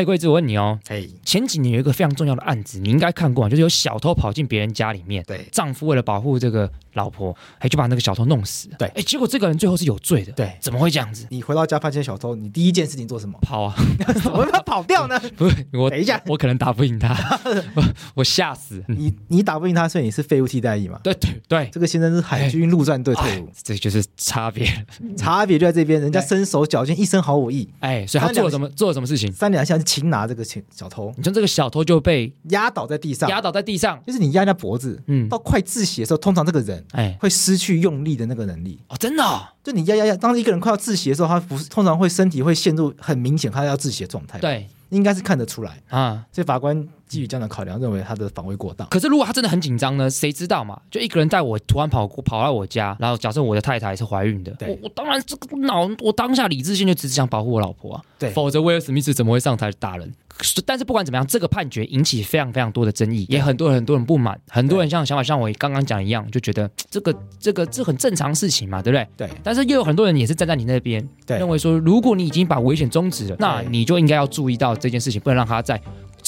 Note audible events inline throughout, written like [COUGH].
哎，贵子，我问你哦，哎，前几年有一个非常重要的案子，你应该看过啊，就是有小偷跑进别人家里面，对丈夫为了保护这个老婆，哎，就把那个小偷弄死了。对哎，结果这个人最后是有罪的。对怎么会这样子？你回到家发现小偷，你第一件事情做什么？跑啊！怎么跑掉呢？[LAUGHS] 不是我，等一下我可能打不赢他，[LAUGHS] 我我吓死。嗯你你打不赢他，所以你是废物替代役嘛？对对对，这个先生是海军陆战队退哎伍，这就是差别。差别就在这边，人家身手矫健，一身好武艺，哎，所以他做了什么？做了什么事情？三两下就擒拿这个小小偷，你说这个小偷就被压倒在地上，压倒在地上。就是你压人家脖子，嗯，到快窒息的时候，通常这个人哎，会失去用力的那个能力。哦，真的哦，就你压压压，当一个人快要窒息的时候，他不是通常会身体会陷入很明显他要窒息的状态，，对应该是看得出来。啊。所以法官基于这样的考量，认为他的防卫过当。可是如果他真的很紧张呢？谁知道嘛？就一个人带我突然跑过跑到我家，然后假设我的太太是怀孕的，对我我当然这个脑我当下理智性就只是想保护我老婆啊，对否则威尔史密斯怎么会上台打人？但是不管怎么样，这个判决引起非常非常多的争议，也很多人很多人不满，很多人像想法像我刚刚讲一样，就觉得这个这个这很正常事情嘛，对不对？对但是又有很多人也是站在你那边，对认为说，如果你已经把危险终止了，那你就应该要注意到这件事情，不能让他再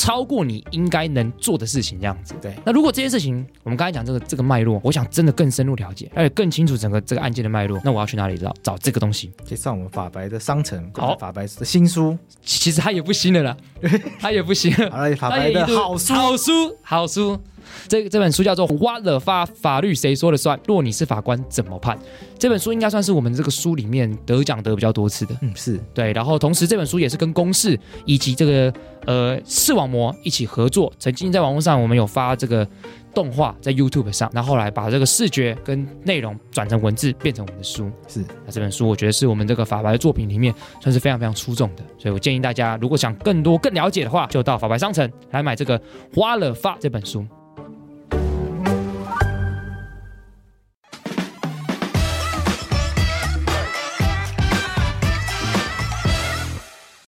超过你应该能做的事情这样子。对那如果这件事情，我们刚才讲这个这个脉络，我想真的更深入了解，而且更清楚整个这个案件的脉络，那我要去哪里找找这个东西？可以上我们法白的商城，好法白的新书，其其实它也不新的啦，[LAUGHS] 它也不新了。好了，法白的好书，好书，好书。这这本书叫做《What the 法法律谁说了算？若你是法官怎么判？》这本书应该算是我们这个书里面得奖得比较多次的。嗯，是对，然后同时这本书也是跟公式以及这个呃视网膜一起合作，曾经在网络上我们有发这个动画在 YouTube 上，那后后来把这个视觉跟内容转成文字，变成我们的书。是，那这本书我觉得是我们这个法白的作品里面算是非常非常出众的，所以我建议大家如果想更多更了解的话，就到法白商城来买这个《花了发》这本书。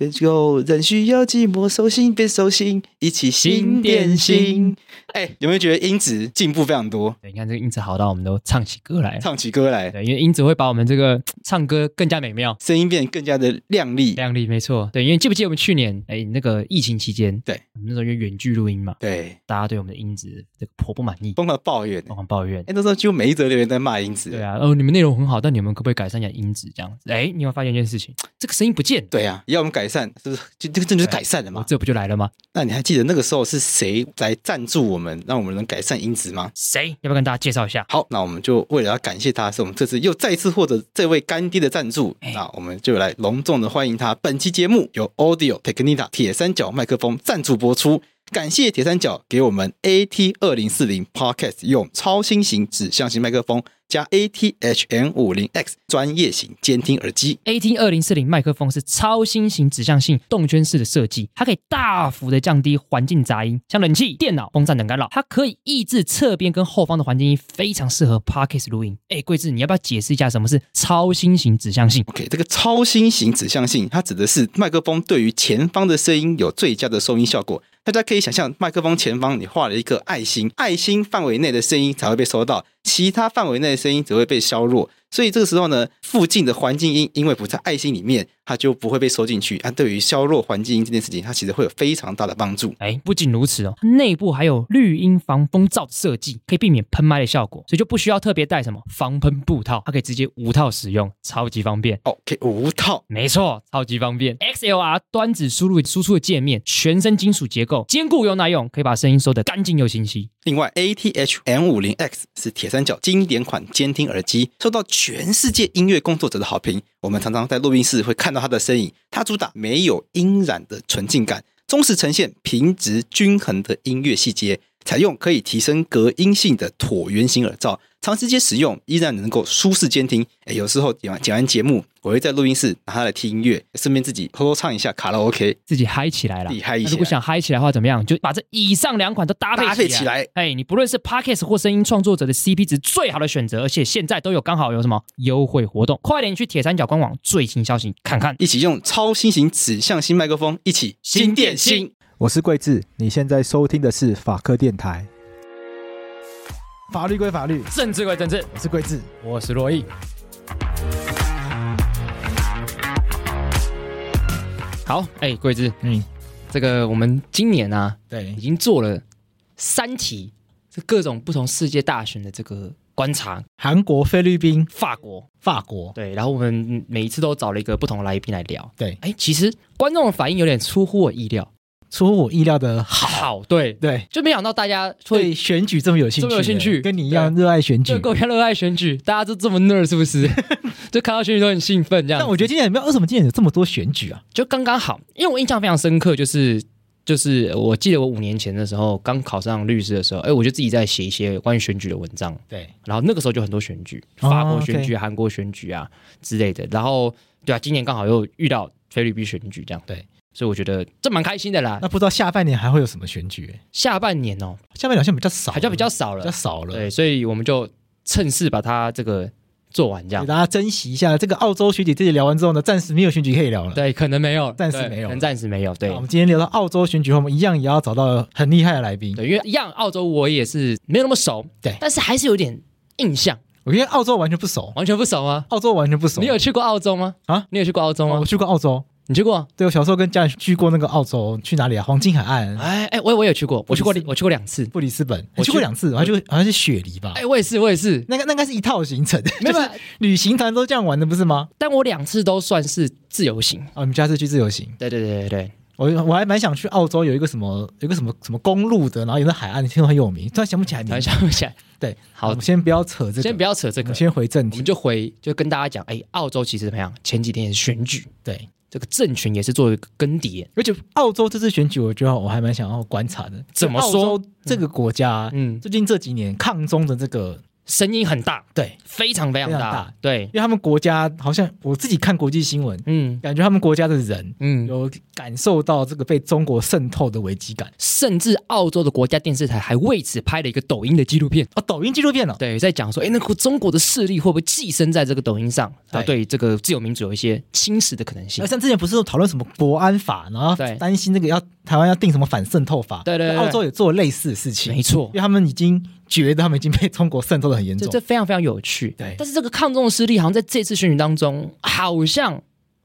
Let's go，人需要寂寞，手心变手心，一起心电心。哎，有没有觉得音质进步非常多？对，你看这个音质好到我们都唱起歌来。唱起歌来，对，因为音质会把我们这个唱歌更加美妙。声音变得更加的亮丽。亮丽，没错，对，因为记不记得我们去年哎那个疫情期间，对我们那时候因为远距录音嘛，对，大家对我们的音质这个颇不满意，疯狂抱怨。疯狂抱怨。哎，那时候几乎每一则留言在骂音质。对啊，哦，你们内容很好，但你们可不可以改善一下音质？这样子，哎，你有没有发现一件事情？这个声音不见，对啊，要我们改善，是不是？就这个这就是改善了嘛。这不就来了吗？那你还记得那个时候是谁来赞助我们，让我们能改善音质吗？谁？要不要跟大家介绍一下？好，那我们就为了要感谢他，是我们这次又再次获得这位干爹的赞助，哎那我们就来隆重的欢迎他。本期节目由 Audio Technica 铁三角麦克风赞助播出，感谢铁三角给我们 AT 二零四零 Podcast 用超新型指向型麦克风加 ATHN 五零 X 专业型监听耳机。AT 二零四零麦克风是超新型指向性动圈式的设计，它可以大幅的降低环境杂音，像冷气、电脑、风扇等干扰。它可以抑制侧边跟后方的环境音，非常适合 Podcast 录音。哎，桂志，你要不要解释一下什么是超新型指向性？OK，这个超新型指向性，它指的是麦克风对于前方的声音有最佳的收音效果。大家可以想象，麦克风前方你画了一个爱心，爱心范围内的声音才会被收到，其他范围内的声音只会被削弱。所以这个时候呢，附近的环境音因为不在爱心里面，它就不会被收进去。它对于削弱环境音这件事情，它其实会有非常大的帮助。哎，不仅如此哦，它内部还有绿音防风罩的设计，可以避免喷麦的效果，所以就不需要特别带什么防喷布套，它可以直接无套使用，超级方便。OK，无套。没错，超级方便。XLR 端子输入输出的界面，全身金属结构，坚固又耐用，可以把声音收得干净又清晰。另外，ATH M 五零 X 是铁三角经典款监听耳机，受到全世界音乐工作者的好评。我们常常在录音室会看到它的身影。它主打没有音染的纯净感，忠实呈现平直均衡的音乐细节。采用可以提升隔音性的椭圆形耳罩，长时间使用依然能够舒适监听。哎，有时候剪完剪完节目，我会在录音室拿它来听音乐，顺便自己偷偷唱一下卡拉 OK，自己嗨起来了自。己嗨一下。那如果想嗨起来的话，怎么样？就把这以上两款都搭配搭配起来，哎，你不论是 Podcast 或声音创作者的 CP 值最好的选择，而且现在都有刚好有什么优惠活动，快点去铁三角官网最新消息看看。一起用超新型指向性麦克风，一起新电新。我是桂智，你现在收听的是法科电台。法律归法律，政治归政治，我是桂智。我是洛毅。好，哎，桂智，嗯，这个我们今年啊，对已，经做了三题，这各种不同世界大选的这个观察。韩国、菲律宾、法国法国，对，然后我们每一次都找了一个不同的来宾来聊。对，哎，其实观众的反应有点出乎我意料，出乎我意料的好，好，对，对，就没想到大家对会选举这么有兴趣，这么有兴趣。跟你一样热爱选举。就。跟我一样热爱选举，大家都这么 nerd 是不是？[LAUGHS] 就看到选举都很兴奋，这样。但我觉得今年有没有为什么今年有这么多选举啊？就刚刚好，因为我印象非常深刻，就是就是我记得我五年前的时候刚考上律师的时候，哎，我就自己在写一些关于选举的文章，对，然后那个时候就很多选举，哦法国选举、韩国选举啊之类的，然后对啊，今年刚好又遇到菲律宾选举这样，对，所以我觉得这蛮开心的啦那。不知道下半年还会有什么选举？哎下半年哦，下半年好像比较少，好像比较少了，比较少了。对，所以我们就趁势把它这个做完，这样。给大家珍惜一下这个澳洲选举。这里聊完之后呢，暂时没有选举可以聊了。对，可能没有，对暂时没有可能暂时没有，对我们今天聊到澳洲选举后，我们一样也要找到很厉害的来宾。对，因为一样澳洲我也是没有那么熟，对但是还是有点印象，我跟澳洲完全不熟，完全不熟吗？澳洲完全不熟。你有去过澳洲吗？啊？你有去过澳洲吗哦我？去过澳洲，你去过？对我小时候跟家人去过那个澳洲，去哪里啊？黄金海岸、哎哎，我我也去过，我去过我去过两次。布里斯本，我去过两次，我还去好像是雪梨吧。哎，我也是，我也是，那个那应该是一套行程，没有 [LAUGHS] 就是旅行团都这样玩的，不是吗？但我两次都算是自由行。啊，我们下次去自由行，对对对对对，我我还蛮想去澳洲，有一个什么有一个什么什么公路的，然后有个海岸，听说很有名，突然想不起来突然。想不起来。对，好我们先不要扯这个，先不要扯这个我们，先回正题我们。就回就跟大家讲，哎，澳洲其实怎么样？前几天选举，对，这个政权也是做一个更迭。而且澳洲这次选举，我觉得我还蛮想要观察的。怎么说这个国家、嗯，最近这几年抗中的这个，声音很大，对，非常非常大。对，因为他们国家好像我自己看国际新闻，嗯感觉他们国家的人嗯，有感受到这个被中国渗透的危机感。甚至澳洲的国家电视台还为此拍了一个抖音的纪录片。哦，抖音纪录片哦，对，在讲说，哎，那个中国的势力会不会寄生在这个抖音上，然后对对这个自由民主有一些侵蚀的可能性那？像之前不是有讨论什么国安法，然后对担心那个要台湾要定什么反渗透法，对对对澳洲也做了类似的事情，没错因为他们已经觉得他们已经被中国渗透的很严重这这。非常非常有趣。对但是这个抗中的势力好像在这次选举当中，好像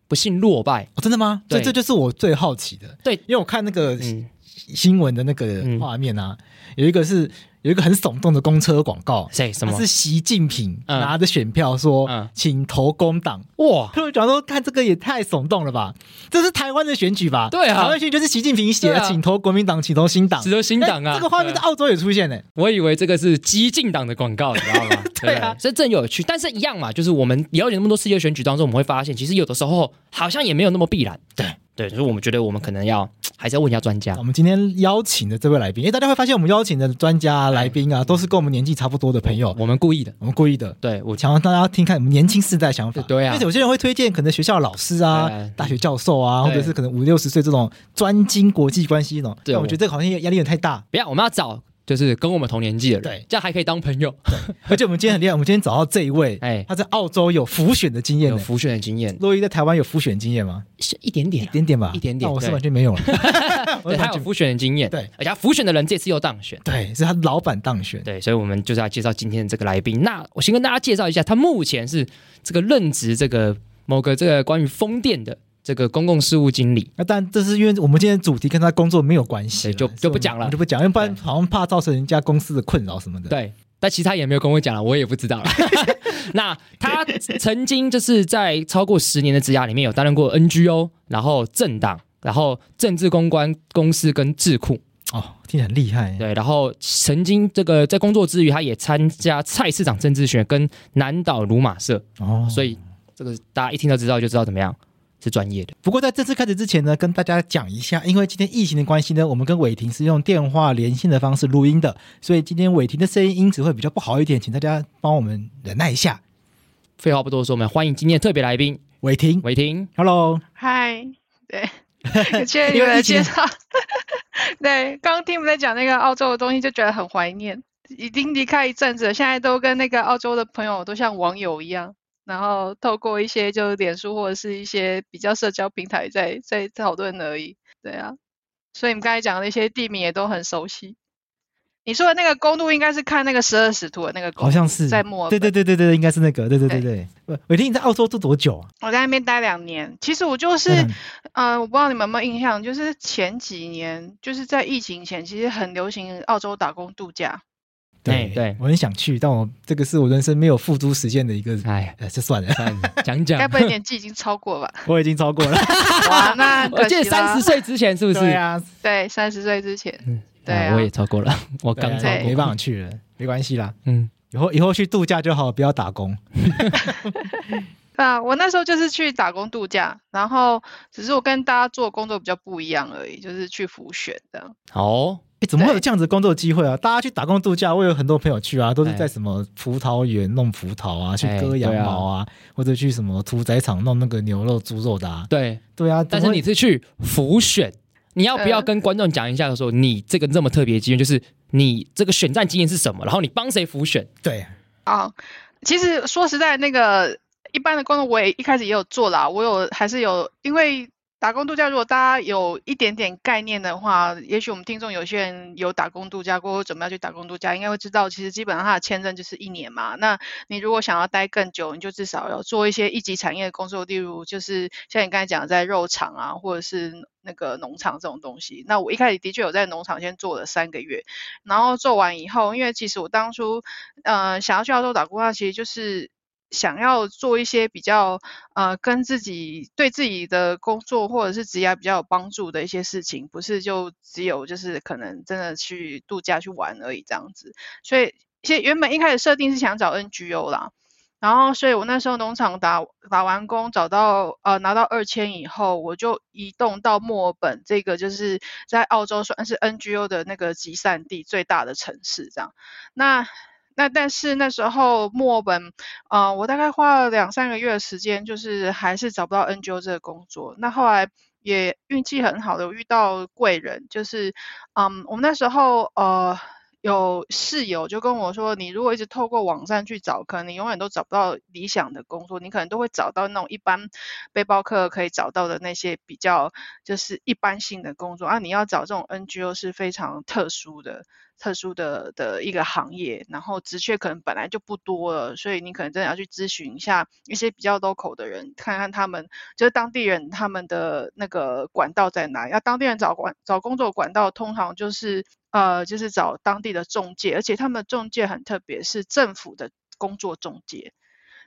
不幸落败。哦，真的吗？对这这就是我最好奇的。对因为我看那个嗯，新闻的那个嗯画面啊，有一个是有一个很耸动的公车广告，谁什么是？习近平嗯拿着选票说，嗯请投工党。哇，他们讲说，看这个也太耸动了吧？这是台湾的选举吧？对啊台湾选举就是习近平写的，请投国民党，请投新党只。投新党啊！哎这个画面在澳洲也出现呢。我以为这个是激进党的广告，你知道吗？[LAUGHS] 对啊这真有趣。但是一样嘛，就是我们了解那么多世界选举当中，我们会发现，其实有的时候好像也没有那么必然。对对，所以我们觉得我们可能要还是要问一下专家我。们今天邀请的这位来宾，因为大家会发现我们邀请的专家啊、来宾啊，都是跟我们年纪差不多的朋友，我们故意的，我们故意的。对我我想让大家听看我们年轻世代想法。对啊因为有些人会推荐可能学校的老师啊、大学教授啊，或者是可能五六十岁这种专精国际关系那种。对但我觉得这个好像压力有点太大。不要，我们要找就是跟我们同年纪的人，对这样还可以当朋友，[LAUGHS] 而且我们今天很厉害，我们今天找到这一位，哎他在澳洲有浮选的经验。有浮选的经验，洛伊在台湾有浮选经验吗？是一点点一，点点吧，一点点那我是完全没有了。[LAUGHS] 对，他有浮选的经验，对而且他浮选的人这次又当选。对，是他老板当选。对，所以我们就是要介绍今天的这个来宾。那我先跟大家介绍一下，他目前是这个任职这个某个这个关于风电的这个公共事务经理。那但这是因为我们今天主题跟他工作没有关系就就不讲了就不讲，因为不然好像怕造成人家公司的困扰什么的。对，但其他也没有跟我讲了，我也不知道了。[LAUGHS] [LAUGHS] 那他曾经就是在超过十年的职涯里面有担任过 NGO，然后政党，然后政治公关公司跟智库。哦，听起来很厉害。对，然后曾经这个在工作之余，他也参加菜市场政治学跟南岛鲁马社，哦，所以这个大家一听就知道，就知道怎么样是专业的。不过在这次开始之前呢，跟大家讲一下，因为今天疫情的关系呢，我们跟伟霆是用电话连线的方式录音的，所以今天伟霆的声音音质会比较不好一点，请大家帮我们忍耐一下。废话不多说，我们欢迎今天的特别来宾伟霆伟霆。，Hello，嗨，对，谢谢你们的介绍。[LAUGHS] 对，刚刚听你们在讲那个澳洲的东西，就觉得很怀念。已经离开一阵子了，现在都跟那个澳洲的朋友都像网友一样，然后透过一些就是脸书或者是一些比较社交平台在在讨论而已。对啊，所以你们刚才讲的那些地名也都很熟悉。你说的那个公路应该是看那个十二使徒的那个公路，好像是在墨尔对本。对对对对，应该是那个，对对对对。伟伟霆，你在澳洲住多久啊？我在那边待两年，其实我就是嗯，呃，我不知道你们有没有印象，就是前几年，就是在疫情前，其实很流行澳洲打工度假。对对。我很想去，但我这个是我人生没有付诸实践的一个，哎，呃，这算了，讲讲。该，不会年纪已经超过吧？[LAUGHS] 我已经超过了。哇，那我记得三十岁之前是不是？对啊，对，三十岁之前，嗯，对啊。我也超过了，我刚超过，对。啊没办法去了，没关系啦，嗯，以后以后去度假就好，不要打工。[LAUGHS] 啊，我那时候就是去打工度假，然后只是我跟大家做工作比较不一样而已，就是去浮选的。好，哎，怎么会有这样子工作机会啊？大家去打工度假，我有很多朋友去啊，都是哎在什么葡萄园弄葡萄啊，去哎割羊毛啊，或者去什么屠宰场弄那个牛肉、猪肉的啊。对，对啊，但是你是去浮选，你要不要嗯跟观众讲一下，说你这个这么特别的经验，就是你这个选战经验是什么？然后你帮谁浮选？对啊，其实说实在，那个一般的工作我也一开始也有做啦，我有还是有，因为打工度假，如果大家有一点点概念的话，也许我们听众有些人有打工度假过，或准备要去打工度假，应该会知道，其实基本上它的签证就是一年嘛。那你如果想要待更久，你就至少要做一些一级产业的工作，例如就是像你刚才讲的在肉厂啊，或者是那个农场这种东西。那我一开始的确有在农场先做了三个月，然后做完以后，因为其实我当初呃想要去澳洲打工啊，其实就是想要做一些比较呃跟自己对自己的工作或者是职业比较有帮助的一些事情，不是就只有就是可能真的去度假去玩而已这样子。所以其实原本一开始设定是想找 NGO 啦。然后，所以我那时候农场打打完工，找到呃拿到二签以后，我就移动到墨尔本这个就是在澳洲算是 NGO 的那个集散地最大的城市这样。那那但是那时候墨尔本，呃，我大概花了两三个月的时间，就是还是找不到 NGO 这个工作。那后来也运气很好的遇到贵人，就是嗯，我们那时候呃。有室友就跟我说，你如果一直透过网站去找，可能你永远都找不到理想的工作，你可能都会找到那种一般背包客可以找到的那些比较就是一般性的工作啊。你要找这种 NGO 是非常特殊的、特殊的的一个行业，然后职缺可能本来就不多了，所以你可能真的要去咨询一下一些比较 local 的人，看看他们就是当地人他们的那个管道在哪。要当地人找管找工作管道，通常就是呃，就是找当地的中介，而且他们的中介很特别，是政府的工作中介。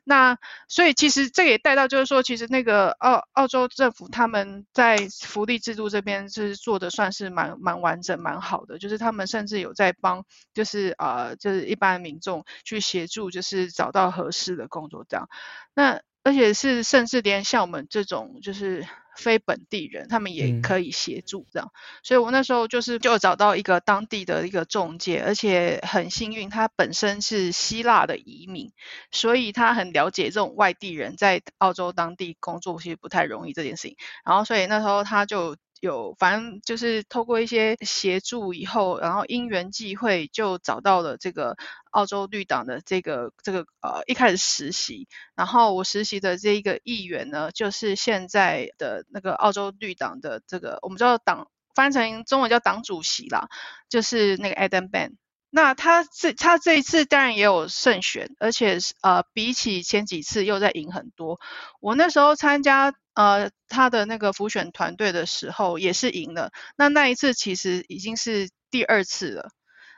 那所以其实这也带到，就是说，其实那个澳澳洲政府他们在福利制度这边是做的算是蛮蛮完整、蛮好的，就是他们甚至有在帮，就是呃，就是一般民众去协助，就是找到合适的工作这样。那而且是甚至连像我们这种就是非本地人，他们也嗯可以协助这样。所以我那时候就是就找到一个当地的一个中介，而且很幸运，他本身是希腊的移民，所以他很了解这种外地人在澳洲当地工作其实不太容易这件事情。然后所以那时候他就有反正就是透过一些协助以后，然后因缘际会就找到了这个澳洲绿党的这个这个呃一开始实习，然后我实习的这一个议员呢，就是现在的那个澳洲绿党的这个我们知道党翻成中文叫党主席啦，就是那个 Adam Ban。那他这他这一次当然也有胜选，而且是呃比起前几次又在赢很多。我那时候参加呃他的那个浮选团队的时候也是赢了，那那一次其实已经是第二次了。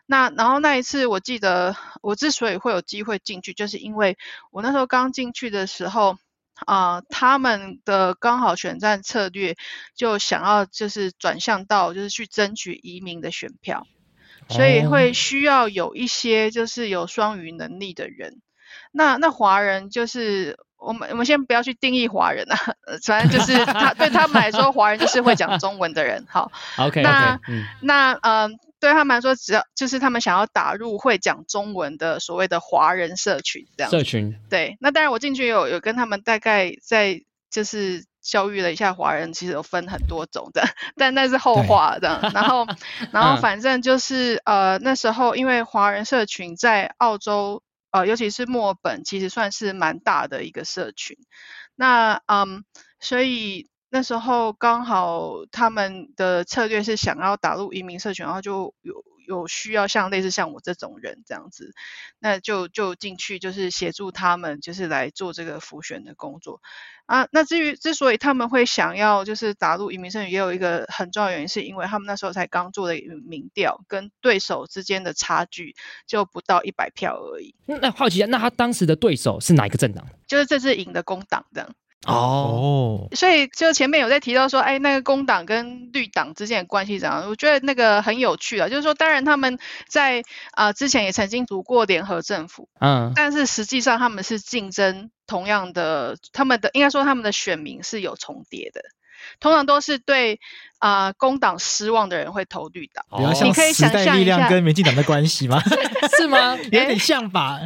那然后那一次我记得我之所以会有机会进去，就是因为我那时候刚进去的时候。啊、他们的刚好选战策略就想要就是转向到就是去争取移民的选票，所以哦会需要有一些就是有双语能力的人。那那华人就是我们我们先不要去定义华人啊，呃反正就是他对他们来说，华人就是会讲中文的人。好，[LAUGHS] OK 那那嗯、对他们来说，只要就是他们想要打入会讲中文的所谓的华人社群这样社群对，那当然我进去有有跟他们大概在就是教育了一下华人，其实有分很多种的，[LAUGHS] 但那是后对话这样。然后 [LAUGHS] 然后嗯反正就是呃那时候因为华人社群在澳洲呃尤其是墨尔本，其实算是蛮大的一个社群。那嗯，所以那时候刚好他们的策略是想要打入移民社群，然后就有有需要像类似像我这种人这样子，那就就进去就是协助他们，就是来做这个复选的工作啊。那至于之所以他们会想要就是打入移民剩余，也有一个很重要原因，是因为他们那时候才刚做的民调，跟对手之间的差距就不到一百票而已。那好奇一下，那他当时的对手是哪一个政党？就是这次赢的工党这样。哦，哦，所以就前面有在提到说，哎，那个工党跟绿党之间的关系怎样？我觉得那个很有趣啊，就是说，当然他们在啊、之前也曾经组过联合政府，嗯，但是实际上他们是竞争同样的，他们的应该说他们的选民是有重叠的，通常都是对啊、工党失望的人会投绿党。你可以想象一下力量跟民进党的关系吗？[LAUGHS] 是吗？[LAUGHS] 有点像吧。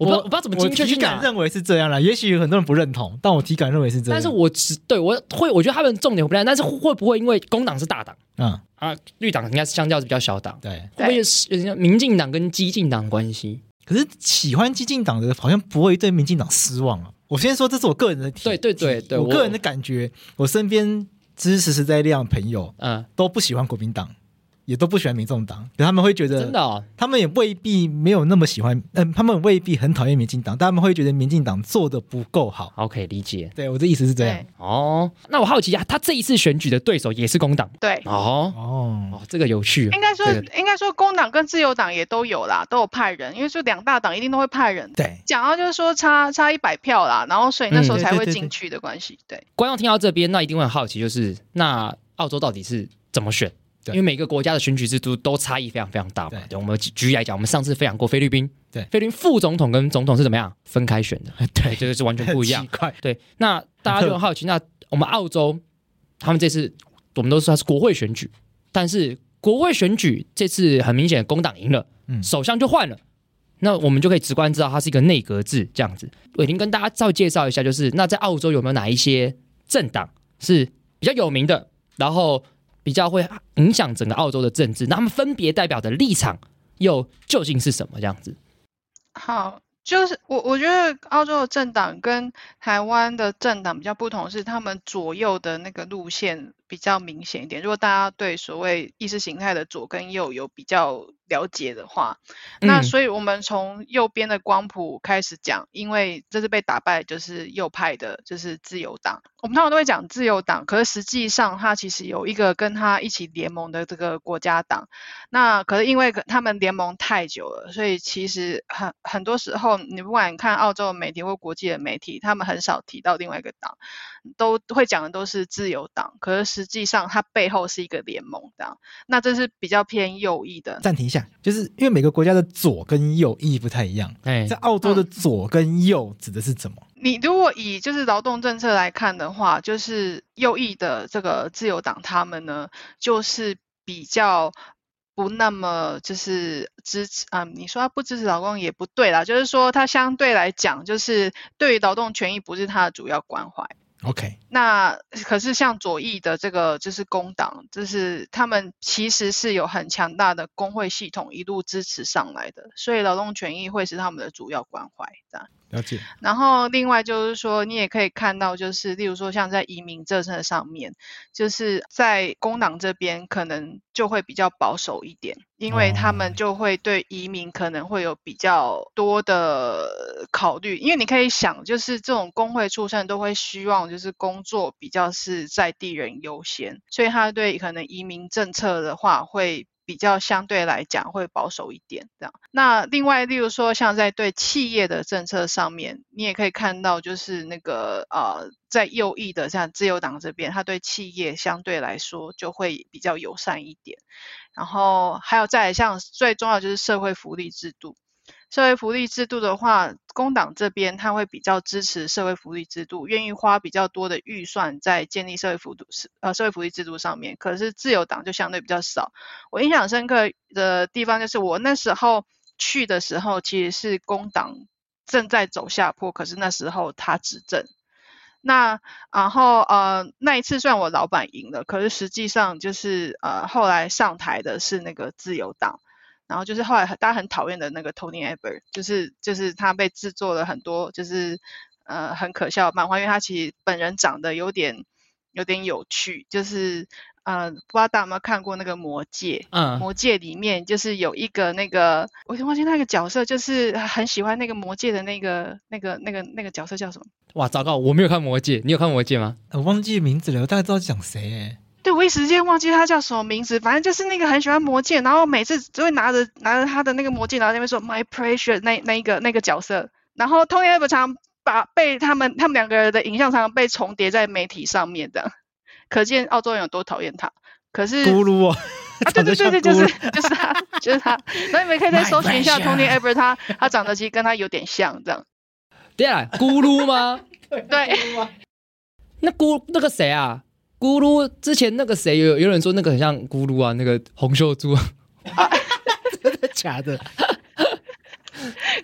我不知道我不知道怎么我精确去拿，体感认为是这样啦，也许很多人不认同，但我体感认为是这样。但是我只对我会，我觉得他们重点不一样，但是会不会因为工党是大党嗯，啊，绿党应该是相较是比较小党，对。会不会是民进党跟激进党的关系？可是喜欢激进党的，好像不会对民进党失望啊。我先说，这是我个人的体，对对对对我我个人的感觉，我身边支持时代力量的朋友嗯，都不喜欢国民党，也都不喜欢民众党，可他们会觉得真的哦，他们也未必没有那么喜欢，嗯，他们未必很讨厌民进党，但他们会觉得民进党做的不够好。OK，理解对我的意思是这样。哦。那我好奇啊，他这一次选举的对手也是工党对，哦哦，哦，这个有趣哦，应该说这个应该说工党跟自由党也都有啦，都有派人，因为就两大党一定都会派人。对，讲到就是说差差一百票啦，然后所以那时候嗯才会进去的关系。对，观众听到这边，那一定会很好奇，就是那澳洲到底是怎么选？对因为每个国家的选举制度都差异非常非常大嘛。对对，我们举举例来讲，我们上次分享过菲律宾，对菲律宾副总统跟总统是怎么样分开选的？[LAUGHS] 对，这个是完全不一样。对，那大家就很好奇，那我们澳洲他们这次我们都说它是国会选举，但是国会选举这次很明显工党赢了，嗯首相就换了。那我们就可以直观知道它是一个内阁制这样子。伟霆跟大家再介绍一下，就是那在澳洲有没有哪一些政党是比较有名的，然后比较会影响整个澳洲的政治，那他们分别代表的立场又究竟是什么？这样子。好，就是我我觉得澳洲的政党跟台湾的政党比较不同，是他们左右的那个路线比较明显一点。如果大家对所谓意识形态的左跟右有比较了解的话，那嗯所以我们从右边的光谱开始讲，因为这次被打败就是右派的，就是自由党。我们通常都会讲自由党，可是实际上它其实有一个跟它一起联盟的这个国家党。那可是因为可他们联盟太久了，所以其实很很多时候，你不管看澳洲的媒体或国际的媒体，他们很少提到另外一个党，都会讲的都是自由党。可是实际上它背后是一个联盟党，那这是比较偏右翼的。暂停一下，就是因为每个国家的左跟右意义不太一样，哎在澳洲的左跟右指的是什么？你如果以就是劳动政策来看的话，就是右翼的这个自由党，他们呢就是比较不那么就是支持啊、你说他不支持劳工也不对啦，就是说他相对来讲，就是对于劳动权益不是他的主要关怀。OK，那可是像左翼的这个就是工党，就是他们其实是有很强大的工会系统一路支持上来的，所以劳动权益会是他们的主要关怀这样。了解。然后另外就是说，你也可以看到，就是例如说像在移民政策上面，就是在工党这边可能就会比较保守一点，因为他哦们就会对移民可能会有比较多的考虑。因为你可以想，就是这种工会出身都会希望就是工工作比较是在地人优先，所以他对可能移民政策的话会。比较相对来讲会保守一点，这样。那另外，例如说像在对企业的政策上面，你也可以看到，就是那个呃，在右翼的像自由党这边，他对企业相对来说就会比较友善一点。然后还有再像最重要就是社会福利制度。社会福利制度的话，工党这边他会比较支持社会福利制度，愿意花比较多的预算在建立社会福利呃社会福利制度上面。可是自由党就相对比较少。我印象深刻的地方就是我那时候去的时候，其实是工党正在走下坡，可是那时候他执政。那然后呃那一次算我老板赢了，可是实际上就是呃后来上台的是那个自由党。然后就是后来大家很讨厌的那个 Tony Abbott，就是就是他被制作了很多就是呃很可笑的漫画，因为他其实本人长得有点有点有趣，就是呃，不知道大家有没有看过那个《魔戒》？嗯，魔戒里面就是有一个那个，我已经忘记那个角色，就是很喜欢那个魔戒的那个那个那个那个角色叫什么？哇，糟糕，我没有看魔戒，你有看魔戒吗？我忘记名字了，我大概知道讲谁哎。对，我一时间忘记他叫什么名字，反正就是那个很喜欢魔戒，然后每次只会拿着拿着他的那个魔戒，然后那边说 My precious 那那一个那个角色，然后 Tony a b 常把被他们他们两个人的影像常常被重叠在媒体上面的，可见澳洲人有多讨厌他。可是咕噜哦，啊，对对对对，就是就是他，就是他。那你们可以再搜寻一下 Tony a b 他他长得其实跟他有点像这样。对啊，咕噜吗？[LAUGHS] [LAUGHS] 对。那咕那个谁啊？咕噜之前那个谁有有人说那个很像咕噜啊，那个洪秀珠，[LAUGHS] 真的假的？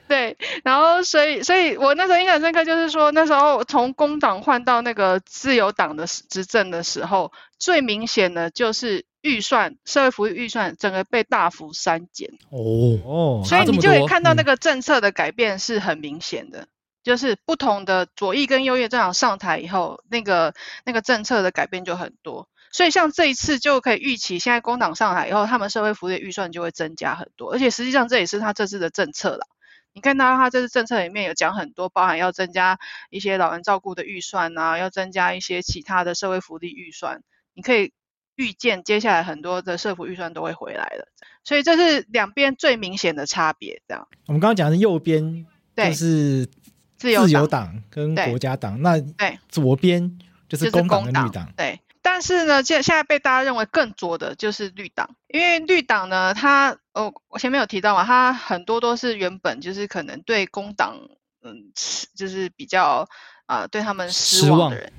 对，然后所以所以我那时候印象深刻，就是说那时候从工党换到那个自由党的执政的时候，最明显的就是预算社会福利预算整个被大幅删减。哦。哦，所以你就可以看到那个政策的改变是很明显的。就是不同的左翼跟右翼政党上台以后，那个那个政策的改变就很多。所以像这一次就可以预期，现在工党上台以后，他们社会福利预算就会增加很多。而且实际上这也是他这次的政策了。你看到他这次政策里面有讲很多，包含要增加一些老人照顾的预算啊，要增加一些其他的社会福利预算。你可以预见接下来很多的社福预算都会回来了。所以这是两边最明显的差别。这样，我们刚刚讲的右边就是。自由党跟国家党，那对左边就是工党跟绿党。对，但是呢，现现在被大家认为更左的就是绿党，因为绿党呢，它哦，我前面有提到嘛，它很多都是原本就是可能对工党，嗯，就是比较啊对他们失望的人。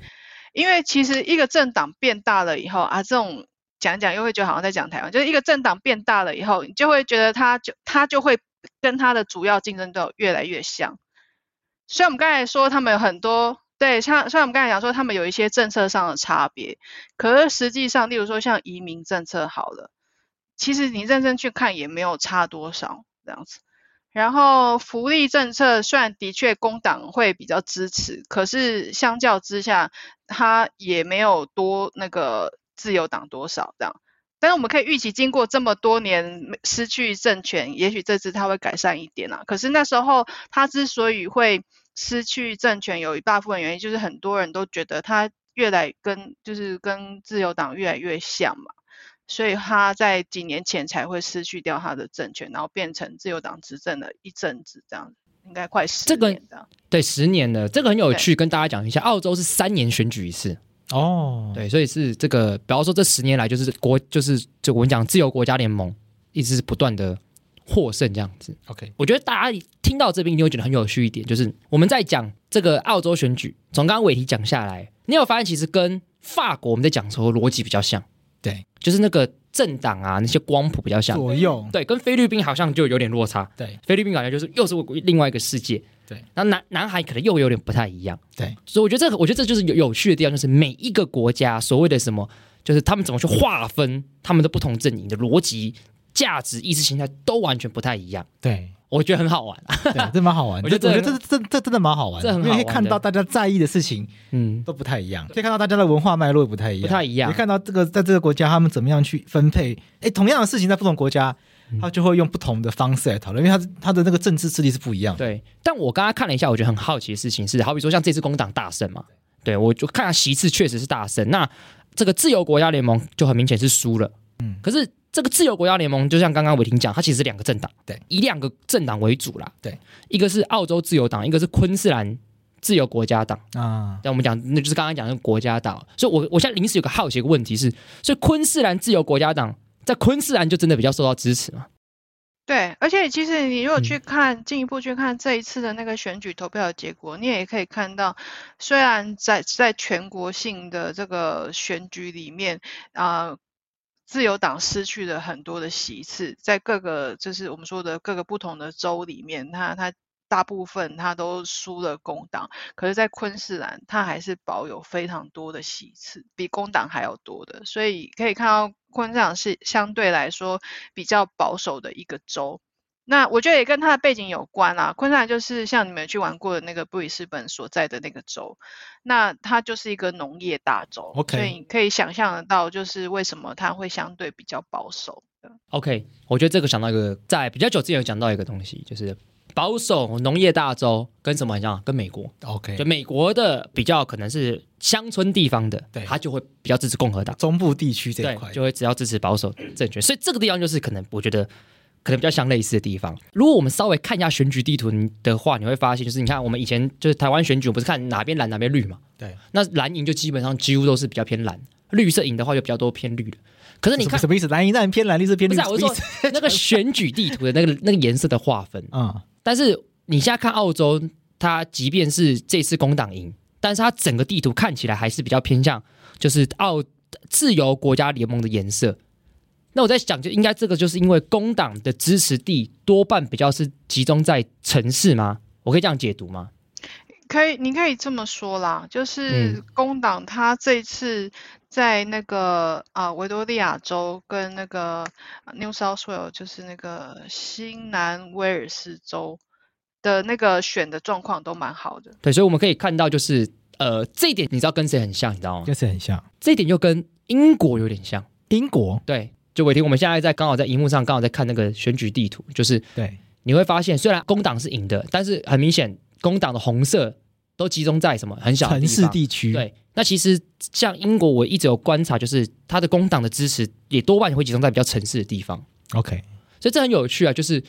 因为其实一个政党变大了以后啊，这种讲讲又会觉得好像在讲台湾，就是一个政党变大了以后，你就会觉得他就他就会跟他的主要竞争对手越来越像。虽然我们刚才说他们有很多对，像像我们刚才讲说他们有一些政策上的差别，可是实际上，例如说像移民政策好了，其实你认真去看也没有差多少这样子。然后福利政策虽然的确工党会比较支持，可是相较之下，它也没有多那个自由党多少这样。但是我们可以预期，经过这么多年失去政权，也许这次他会改善一点啊。可是那时候他之所以会失去政权，有一大部分原因就是很多人都觉得他越来跟就是跟自由党越来越像嘛，所以他在几年前才会失去掉他的政权，然后变成自由党执政了一阵子这样，应该快十年的。对，十年了这个很有趣，跟大家讲一下，澳洲是三年选举一次。哦，对，所以是这个，比方说这十年来，就是国，就是就我们讲自由国家联盟，一直是不断的获胜这样子。OK，我觉得大家听到这边，你会觉得很有趣一点，就是我们在讲这个澳洲选举，从刚刚伟题讲下来，你有发现其实跟法国我们在讲时候逻辑比较像。对，就是那个政党啊，那些光谱比较像。左右。对，跟菲律宾好像就有点落差。对，菲律宾好像就是又是另外一个世界。对，然后南南海可能又有点不太一样，对，所以我觉得这个，我觉得这就是有有趣的地方，就是每一个国家所谓的什么，就是他们怎么去划分他们的不同阵营的逻辑、价值、意识形态都完全不太一样。对，我觉得很好玩，对，这蛮好玩。我觉得，我觉得这这这真的蛮好玩，这很好可以看到大家在意的事情，嗯，都不太一样。可以看到大家的文化脉络不太一样，不太一样。你看到这个在这个国家他们怎么样去分配，哎，同样的事情在不同国家。他就会用不同的方式来讨论，因为他他的那个政治势力是不一样。对，但我刚刚看了一下，我觉得很好奇的事情是，好比说像这次工党大胜嘛，对我就看下席次确实是大胜，那这个自由国家联盟就很明显是输了。嗯，可是这个自由国家联盟就像刚刚伟霆讲，它其实是两个政党，对，以两个政党为主啦。对，一个是澳洲自由党，一个是昆士兰自由国家党啊。那我们讲，那就是刚刚讲的国家党。所以，我我现在临时有个好奇一个问题是，所以昆士兰自由国家党在昆士兰就真的比较受到支持吗？对，而且其实你如果去看进一步去看这一次的那个选举投票的结果，你也可以看到，虽然在在全国性的这个选举里面啊，自由党失去了很多的席次，在各个就是我们说的各个不同的州里面，它它大部分它都输了工党，可是，在昆士兰它还是保有非常多的席次，比工党还要多的，所以可以看到。昆士兰是相对来说比较保守的一个州，那我觉得也跟他的背景有关啊。昆士兰就是像你们去玩过的那个布里斯本所在的那个州，那它就是一个农业大州 OK 所以你可以想象得到，就是为什么它会相对比较保守的。OK，我觉得这个想到一个，在比较久之前有讲到一个东西，就是保守农业大州跟什么很像？跟美国，OK，就美国的比较可能是乡村地方的，对他就会比较支持共和党，中部地区这一对块，就会只要支持保守政权，所以这个地方就是可能我觉得。可能比较相类似的地方。如果我们稍微看一下选举地图的话，你会发现，就是你看我们以前就是台湾选举，不是看哪边蓝哪边绿嘛？对。那蓝营就基本上几乎都是比较偏蓝，绿色赢的话就比较多偏绿的。可是你看什么意思？蓝银当然偏蓝，绿色偏绿，不是、啊、我 [LAUGHS] 那个选举地图的那个那个颜色的划分，[LAUGHS] 嗯，但是你现在看澳洲，它即便是这次工党赢，但是它整个地图看起来还是比较偏向就是澳自由国家联盟的颜色。那我在想，就应该这个就是因为工党的支持地多半比较是集中在城市吗？我可以这样解读吗？可以，你可以这么说啦，就是嗯工党他这一次在那个啊、维多利亚州跟那个呃 New South Wales，就是那个新南威尔士州的那个选的状况都蛮好的。对，所以我们可以看到，就是呃，这一点你知道跟谁很像，你知道吗？跟谁很像这一点就跟英国有点像。英国，对，就伟霆，我们现在在刚好在荧幕上刚好在看那个选举地图，就是对，你会发现，虽然工党是赢的，但是很明显，工党的红色都集中在什么很小的城市地区，，对，那其实像英国，我一直有观察，就是它的工党的支持也多半会集中在比较城市的地方，OK，所以这很有趣啊。就是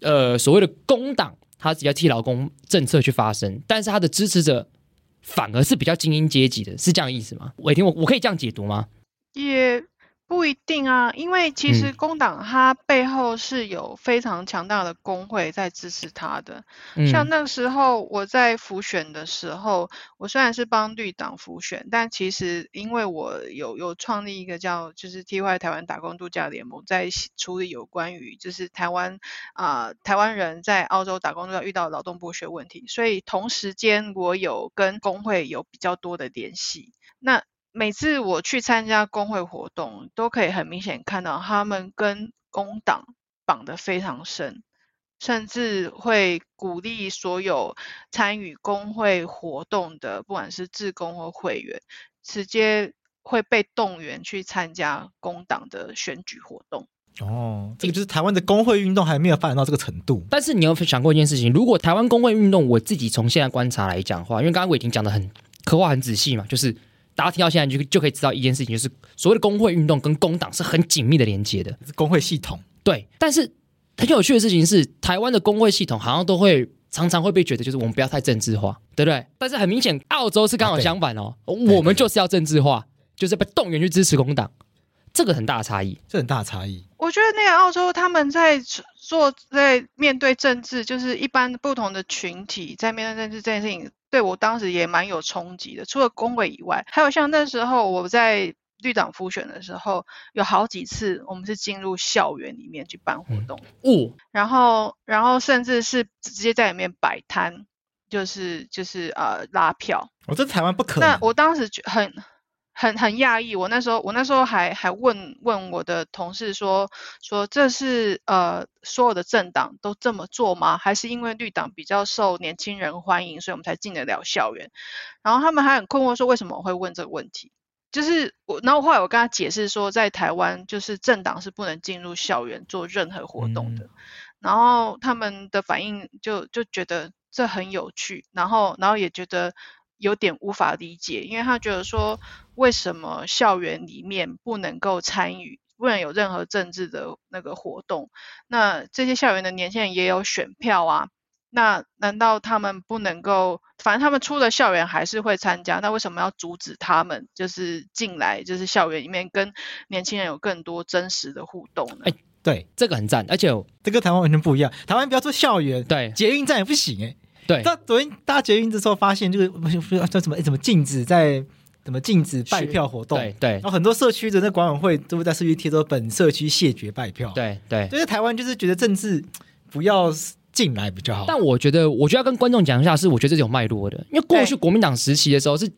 呃，所谓的工党，他只要替劳工政策去发声，但是他的支持者反而是比较精英阶级的，是这样的意思吗？伟霆，我我可以这样解读吗？也不一定啊，因为其实嗯工党它背后是有非常强大的工会在支持它的。嗯，像那时候我在辅选的时候，我虽然是帮绿党辅选，但其实因为我有有创立一个叫就是 TY 台湾打工度假联盟，在系处理有关于就是台湾啊、台湾人在澳洲打工度假遇到劳动剥削问题，所以同时间我有跟工会有比较多的联系。那每次我去参加工会活动，都可以很明显看到他们跟工党绑得非常深。甚至会鼓励所有参与工会活动的，不管是志工或会员，直接会被动员去参加工党的选举活动。哦，这个就是台湾的工会运动还没有发展到这个程度，但是你有想过一件事情，如果台湾工会运动，我自己从现在观察来讲的话，因为刚刚伟霆讲的很刻画很仔细嘛，就是大家听到现在就就可以知道一件事情，就是所谓的工会运动跟工党是很紧密的连接的。是工会系统，对，但是很有趣的事情是，台湾的工会系统好像都会常常会被觉得就是我们不要太政治化，对不对？但是很明显，澳洲是刚好相反哦，我们就是要政治化，就是被动员去支持工党，这个很大的差异。这很大的差异。我觉得那个澳洲他们在做在面对政治，就是一般不同的群体在面对政治这件事情，对我当时也蛮有冲击的。除了工会以外，还有像那时候我在绿党复选的时候，有好几次我们是进入校园里面去办活嗯动。哦，然后然后甚至是直接在里面摆摊，就是就是呃拉票。我这台湾不可能，那我当时就很很很讶异，我那时候我那时候还还问问我的同事说说这是呃所有的政党都这么做吗？还是因为绿党比较受年轻人欢迎，所以我们才进得了校园？然后他们还很困惑说为什么我会问这个问题？就是我，然后后来我跟他解释说，在台湾就是政党是不能进入校园做任何活动的。然后他们的反应就就觉得这很有趣，然后然后也觉得有点无法理解，因为他觉得说为什么校园里面不能够参与，不能有任何政治的那个活动？那这些校园的年轻人也有选票啊，那难道他们不能够？反正他们出了校园还是会参加，那为什么要阻止他们就是进来，就是校园里面跟年轻人有更多真实的互动呢？哎对，这个很赞，而且这跟台湾完全不一样。台湾不要说校园，对捷运站也不行哎。对。到昨天搭捷运的时候，发现就是不是叫什么哎怎么禁止在怎么禁止拜票活动，对对。然后很多社区的那管委会都会在社区贴说本社区谢绝拜票。，对对。所以台湾就是觉得政治不要进来比较好。但我觉得，我觉得要跟观众讲一下，是我觉得这是有脉络的，因为过去对国民党时期的时候是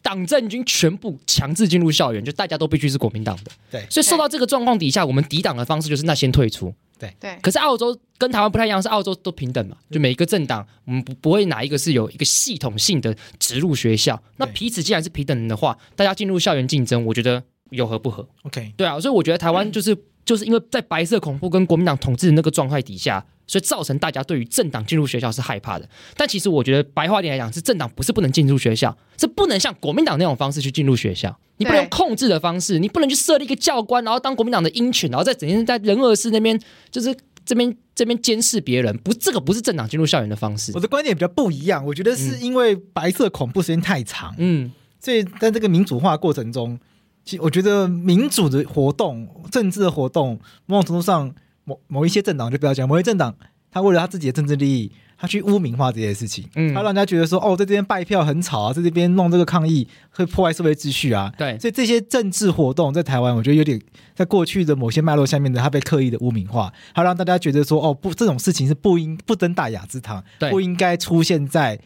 党政军全部强制进入校园，就大家都必须是国民党的，对。所以受到这个状况底下，我们抵挡的方式就是那先退出，对，可是澳洲跟台湾不太一样，是澳洲都平等嘛，就每一个政党，我们不不会哪一个是有一个系统性的植入学校。那彼此既然是平等的话，大家进入校园竞争，我觉得有何不合？OK，对啊，所以我觉得台湾就是、[CLEARS THROAT] 就是因为在白色恐怖跟国民党统治的那个状态底下，所以造成大家对于政党进入学校是害怕的。但其实我觉得白话点来讲，是政党不是不能进入学校，是不能像国民党那种方式去进入学校。你不能用控制的方式，你不能去设立一个教官，然后当国民党的鹰犬，然后在整天在仁和寺那边就是这边这边监视别人，不，这个不是政党进入校园的方式我。的观点比较不一样，我觉得是因为白色恐怖时间太长，嗯，所以在这个民主化过程中，其实我觉得民主的活动、政治的活动，某种程度上，某某一些政党就不要讲，某一些政党他为了他自己的政治利益，他去污名化这些事情，嗯。他让人家觉得说，哦，在这边拜票很吵啊，在这边弄这个抗议会破坏社会秩序啊。对，所以这些政治活动在台湾，我觉得有点在过去的某些脉络下面的，他被刻意的污名化，他让大家觉得说，哦，不，这种事情是不应不登大雅之堂，对。不应该出现在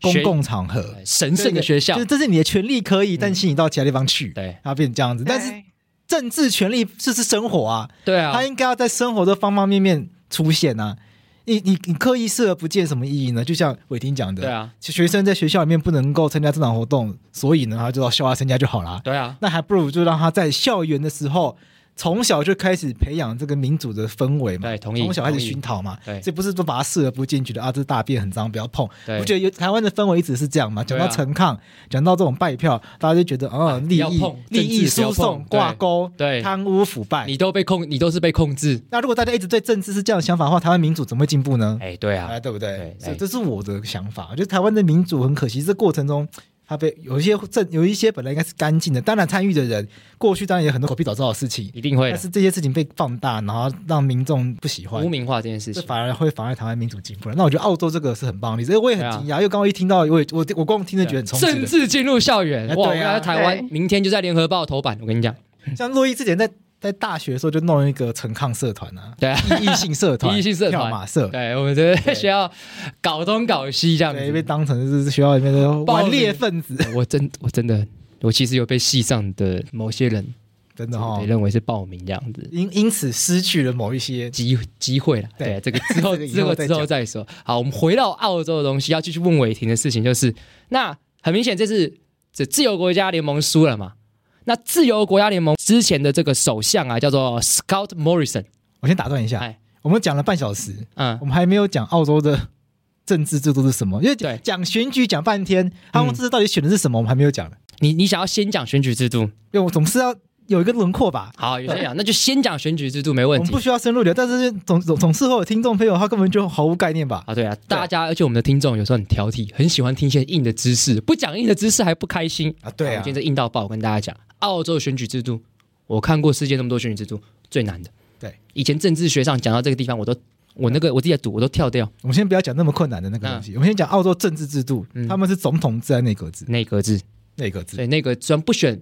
公共场合。神圣的学校。就是，这是你的权利可以，但吸引到其他地方去，对。它变成这样子。但是对政治权利这是生活啊，对啊他，应该要在生活的方方面面出现啊。你你你刻意视而不见，什么意义呢？就像伟霆讲的，对啊，学生在学校里面不能够参加政党活动，所以呢，他就到校外参加就好啦。对啊，那还不如就让他在校园的时候，从小就开始培养这个民主的氛围嘛。对，同意，从小开始熏陶嘛，对所以不是说把它视而不见，觉得啊这大便很脏不要碰。我觉得有台湾的氛围一直是这样嘛，讲到陈抗，讲到这种拜票，大家就觉得哦利益利益输送碰挂钩，对贪污腐败。你都被控，你都是被控制。那如果大家一直对政治是这样的想法的话，台湾民主怎么会进步呢？哎，对啊哎，，对不对对？所以哎这是我的想法。我觉得台湾的民主很可惜，这过程中它被有一些政有一些本来应该是干净的，当然参与的人过去当然有很多狗屁倒灶的事情，一定会但是这些事情被放大，然后让民众不喜欢污。名化这件事情。反而会妨碍台湾民主进步了。那我觉得澳洲这个是很棒的例子，因为我也很惊讶，因为刚刚一听到，我也我我光听着觉得很冲击甚至。进入校园，哇！对啊在台湾明天就在联合报头版，我跟你讲，像洛伊之前在在大学的时候就弄一个陈抗社团啊，对啊，异异性社团，异性社团跳马社，对我们觉得学校搞东搞西这样子，被。当成是学校里面的顽劣分子，我真我真的，我其实有被系上的某些人真的哈被。认为是报名这样子。因因此失去了某一些机机会了，对对，这个之后 [LAUGHS] 之后之后后再说。好，我们回到澳洲的东西，要继续问伟霆的事情，就是那很明显这次这自由国家联盟输了嘛？那自由国家联盟之前的这个首相啊，叫做 Scott Morrison，我先打断一下哎，我们讲了半小时，嗯。我，们还没有讲澳洲的政治制度是什么，因为对。讲选举讲半天，他们这次到底选的是什么，我们还没有讲呢。你你想要先讲选举制度？因为我总是要有一个轮廓吧。好，有些讲，[LAUGHS] 那就先讲选举制度没问题我们不。需要深入聊，但是总总总是会有听众朋友，他根本就毫无概念吧？啊，对啊，大家，而且我们的听众有时候很挑剔，很喜欢听一些硬的知识，不讲硬的知识还不开心啊对啊我今天这硬到爆，我跟大家讲，澳洲的选举制度，我看过世界那么多选举制度，最难的。对，以前政治学上讲到这个地方，我都我那个我自己在读，我都跳掉我们先不要讲那么困难的那个东西，我们先讲澳洲政治制度，嗯他们是总统制还是内阁制？内阁制，内阁制所。以那个虽然不选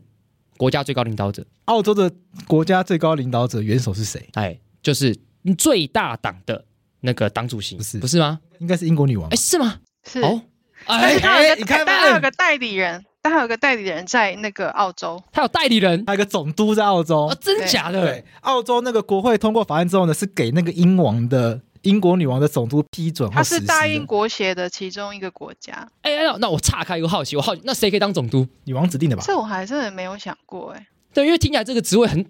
国家最高领导者，澳洲的国家最高领导者元首是谁？哎，就是最大党的那个党主席，不是不是吗？应该是英国女王吧哎，。是吗？是，哦，但哎是，他有个哎你看但他有个代理人，但他有个代理人在那个澳洲，他有代理人他有一个总督在澳洲哦，。真假的对？，澳洲那个国会通过法案之后呢，是给那个英王的英国女王的总督批准或他实施的。是大英国协的其中一个国家，哎，那那我岔开一个好奇，我好奇，那谁可以当总督？女王指定的吧？这我还真的没有想过哎。对，因为听起来这个职位很，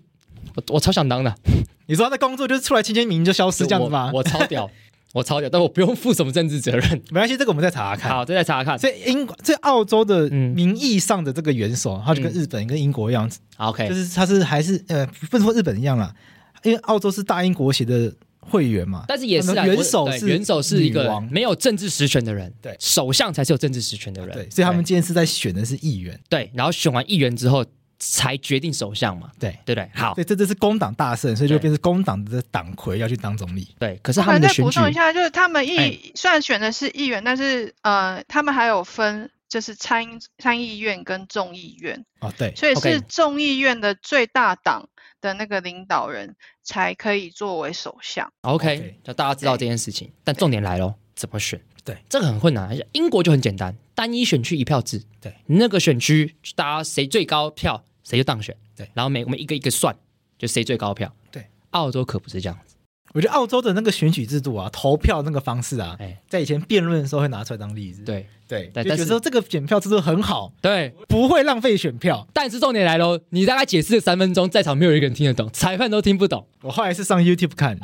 我我超想当的，[LAUGHS] 你说他的工作就是出来签签名就消失这样子吗？我我超屌，[LAUGHS] 我超屌，但我不用负什么政治责任。[LAUGHS] 没关系，这个我们再查查看。好，再来查查看。所以英所以澳洲的嗯名义上的这个元首，他就跟日本跟英国一样，好 OK，就是他是还是呃不能说日本一样啦，因为澳洲是大英国协的会员嘛，但是也是元首是元首是一个没有政治实权的人，对。首相才是有政治实权的人，对，所以他们今天是在选的是议员，对，然后选完议员之后才决定首相嘛，对。对不对？好。所，以这这是工党大胜，所以就对。变成工党的党魁要去当总理。对，可是他们的选举补充一下，就是他们哎。议虽然选的是议员，但是呃，他们还有分就是参参议院跟众议院，哦，对，所以是众议院的最大党的那个领导人才可以作为首相。OK，OK 就大家知道这件事情，但重点来喽，怎么选？对，这个很困难。英国就很简单，单一选区一票制。对，那个选区大家谁最高票谁就当选。对，然后每我们一个一个算，就谁最高票。对，澳洲可不是这样子。我觉得澳洲的那个选举制度啊，投票那个方式啊，哎，在以前辩论的时候会拿出来当例子。对对，但但是就觉得说这个选票制度很好，对，不会浪费选票。但是重点来喽，你大概解释了三分钟，在场没有一个人听得懂，裁判都听不懂。我后来是上 YouTube 看，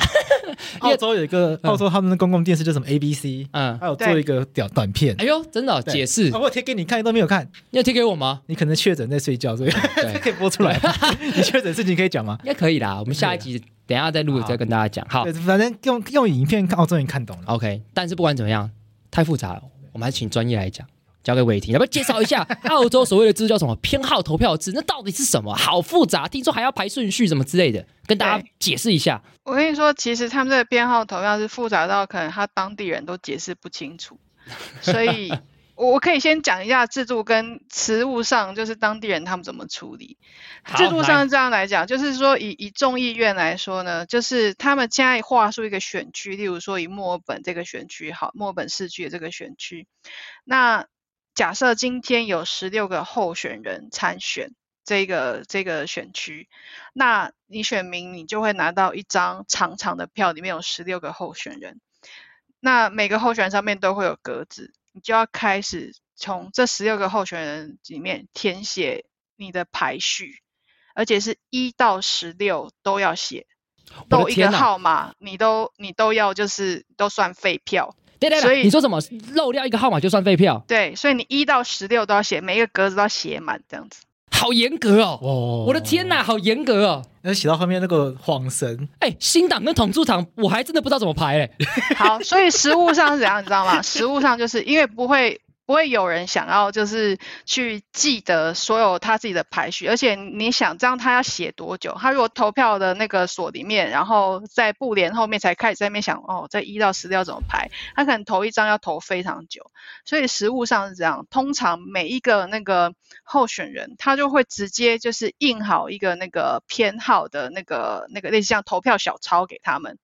澳洲有一个澳洲他们的公共电视叫什么 ABC，嗯，还有做一个短短片哎。呦，真的解释啊，我贴给你看都没有看，你有贴给我吗？你可能确诊在睡觉，所以对可以播出来。[LAUGHS] 你确诊事情可以讲吗？应该可以啦，我们下一集等一下再录再跟大家讲。好，反正用用影片看，澳洲人看懂了。，OK。但是不管怎么样，太复杂了，我们还是请专业来讲。交给伟霆，要不要介绍一下 [LAUGHS] 澳洲所谓的制度叫什么偏好投票制？那到底是什么？好复杂，听说还要排顺序什么之类的，跟大家解释一下。我跟你说，其实他们这个偏好投票是复杂到可能他当地人都解释不清楚，所以我 [LAUGHS] 我可以先讲一下制度跟实物上就是当地人他们怎么处理。制度上是这样来讲，就是说以以众议院来说呢，就是他们现在划出一个选区，例如说以墨尔本这个选区，好，墨尔本市区的这个选区，那假设今天有十六个候选人参选这个这个选区，那你选民你就会拿到一张长长的票，里面有十六个候选人，那每个候选人上面都会有格子，你就要开始从这十六个候选人里面填写你的排序，而且是一到十六都要写，都一个号码你都你都要就是都算废票。对对对，所以你说什么？漏掉一个号码就算废票，对，所以你一到十六都要写，每一个格子都要写满这样子。好严格哦！哦我的天哪，！好严格哦！那写到后面那个晃神，哎，新党跟统驻党，我还真的不知道怎么排嘞。[LAUGHS] 好，所以实物上是怎样，你知道吗？实物上就是因为不会不会有人想要就是去记得所有他自己的排序，而且你想这样他要写多久？他如果投票的那个所里面，然后在布帘后面才开始在那边想哦，这一到十六怎么排？他可能投一张要投非常久，所以实物上是这样。通常每一个那个候选人，他就会直接就是印好一个那个偏好的那个那个类似像投票小抄给他们。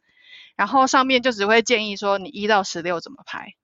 然后上面就只会建议说你一到十六怎么排，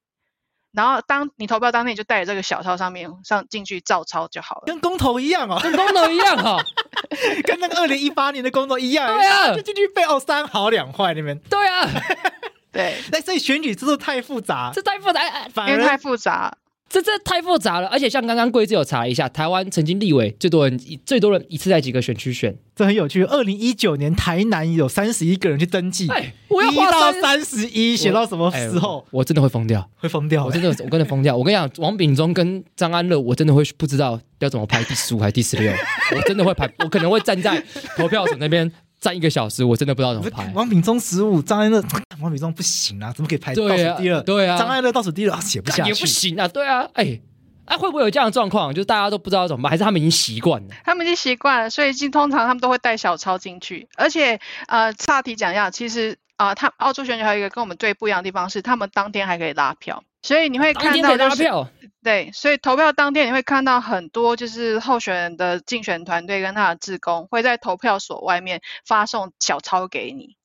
然后当你投票当天，你就带着这个小抄上面上进去照抄就好了。跟公投一样哦，跟公投一样哈、哦。[LAUGHS] 跟那个二零一八年的公投一样。对啊就进去背哦，三好两坏你们。对啊，[LAUGHS] 对，那所以选举制度太复杂，这太复杂，哎反因为太复杂。这这太复杂了。而且像刚刚贵志有查了一下，台湾曾经立委最多人最多人一次在几个选区选？这很有趣。二零一九年台南有三十一个人去登记，哎，我要到三十一，写到什么哎时候我真的会疯掉，会疯掉？我真的我真的疯掉。我跟你讲，王炳忠跟张安乐，我真的会不知道要怎么排第十五还是第十六，我真的会排，我可能会站在投票所那边站一个小时，我真的不知道怎么排。王炳忠十五，张爱乐，[TSK] 王炳忠不行啊，怎么可以排倒数第二？对啊张爱乐倒数第二，啊写不下去，也不行啊，对啊，哎，哎，会不会有这样的状况？就是大家都不知道怎么办，还是他们已经习惯了？他们已经习惯了，所以经通常他们都会带小抄进去。而且呃，岔题讲一下，其实啊、呃，他澳洲选举还有一个跟我们最不一样的地方是，他们当天还可以拉票，所以你会看到就是拉票，对，所以投票当天你会看到很多就是候选人的竞选团队跟他的志工会在投票所外面发送小抄给你。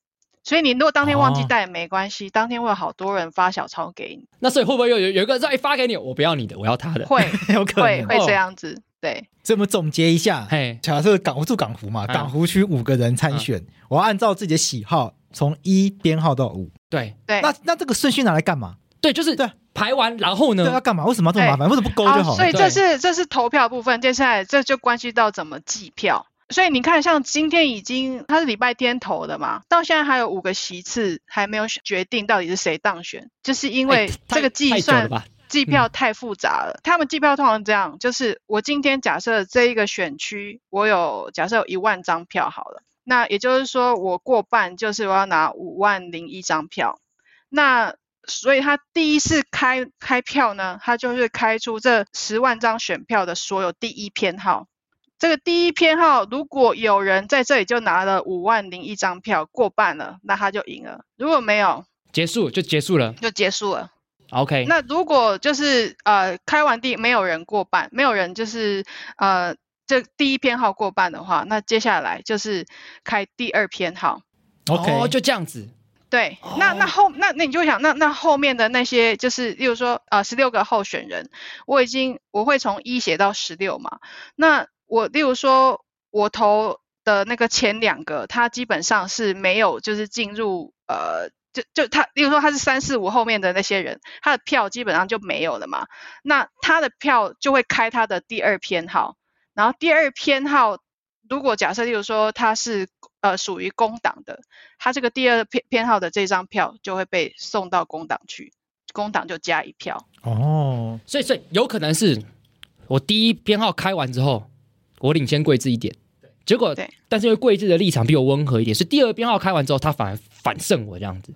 所以你如果当天忘记哦带也没关系，当天会有好多人发小抄给你，那所以会不会有有有一个人说，哎，发给你，我不要你的，我要他的？会 [LAUGHS] 有可能。会会哦这样子，对所以我们总结一下，嘿，假设港我住港湖嘛，嗯港湖区五个人参选，我要按照自己的喜好从一编号到五。对对。那那这个顺序拿来干嘛？对，就是对排完，然后对，要呢？干嘛？为什么要这么麻烦？为什么不勾就好了？所以这是这是投票部分，接下来这就关系到怎么计票。所以你看，像今天已经他是礼拜天投的嘛，到现在还有五个席次还没有决定到底是谁当选，就是因为这个计算吧？计票太复杂了。他们计票通常这样，就是我今天假设这一个选区我有假设有一万张票好了，那也就是说我过半就是我要拿五万零一张票，那所以他第一次开开票呢，他就是开出这十万张选票的所有第一偏好。这个第一偏好，如果有人在这里就拿了五万零一张票过半了，那他就赢了；如果没有，结束就结束了。就结束了。OK，那如果就是呃开完第没有人过半，没有人就是呃这第一偏好过半的话，那接下来就是开第二偏好。OK，哦，就这样子。对，那那哦后那那你就想，那那后面的那些就是，例如说呃十六个候选人，我已经我会从一写到十六嘛，那我例如说我投的那个前两个，他基本上是没有就是进入呃，就就他，例如说他是三四五后面的那些人，他的票基本上就没有了嘛。那他的票就会开他的第二偏好，然后第二偏好，如果假设例如说他是呃属于工党的，他这个第二偏偏好的这张票就会被送到工党去，工党就加一票。哦，所以所以有可能是我第一编号开完之后，我领先桂枝一点，结果对但是因为桂枝的立场比我温和一点，所以第二编号开完之后，他反而反胜我这样子，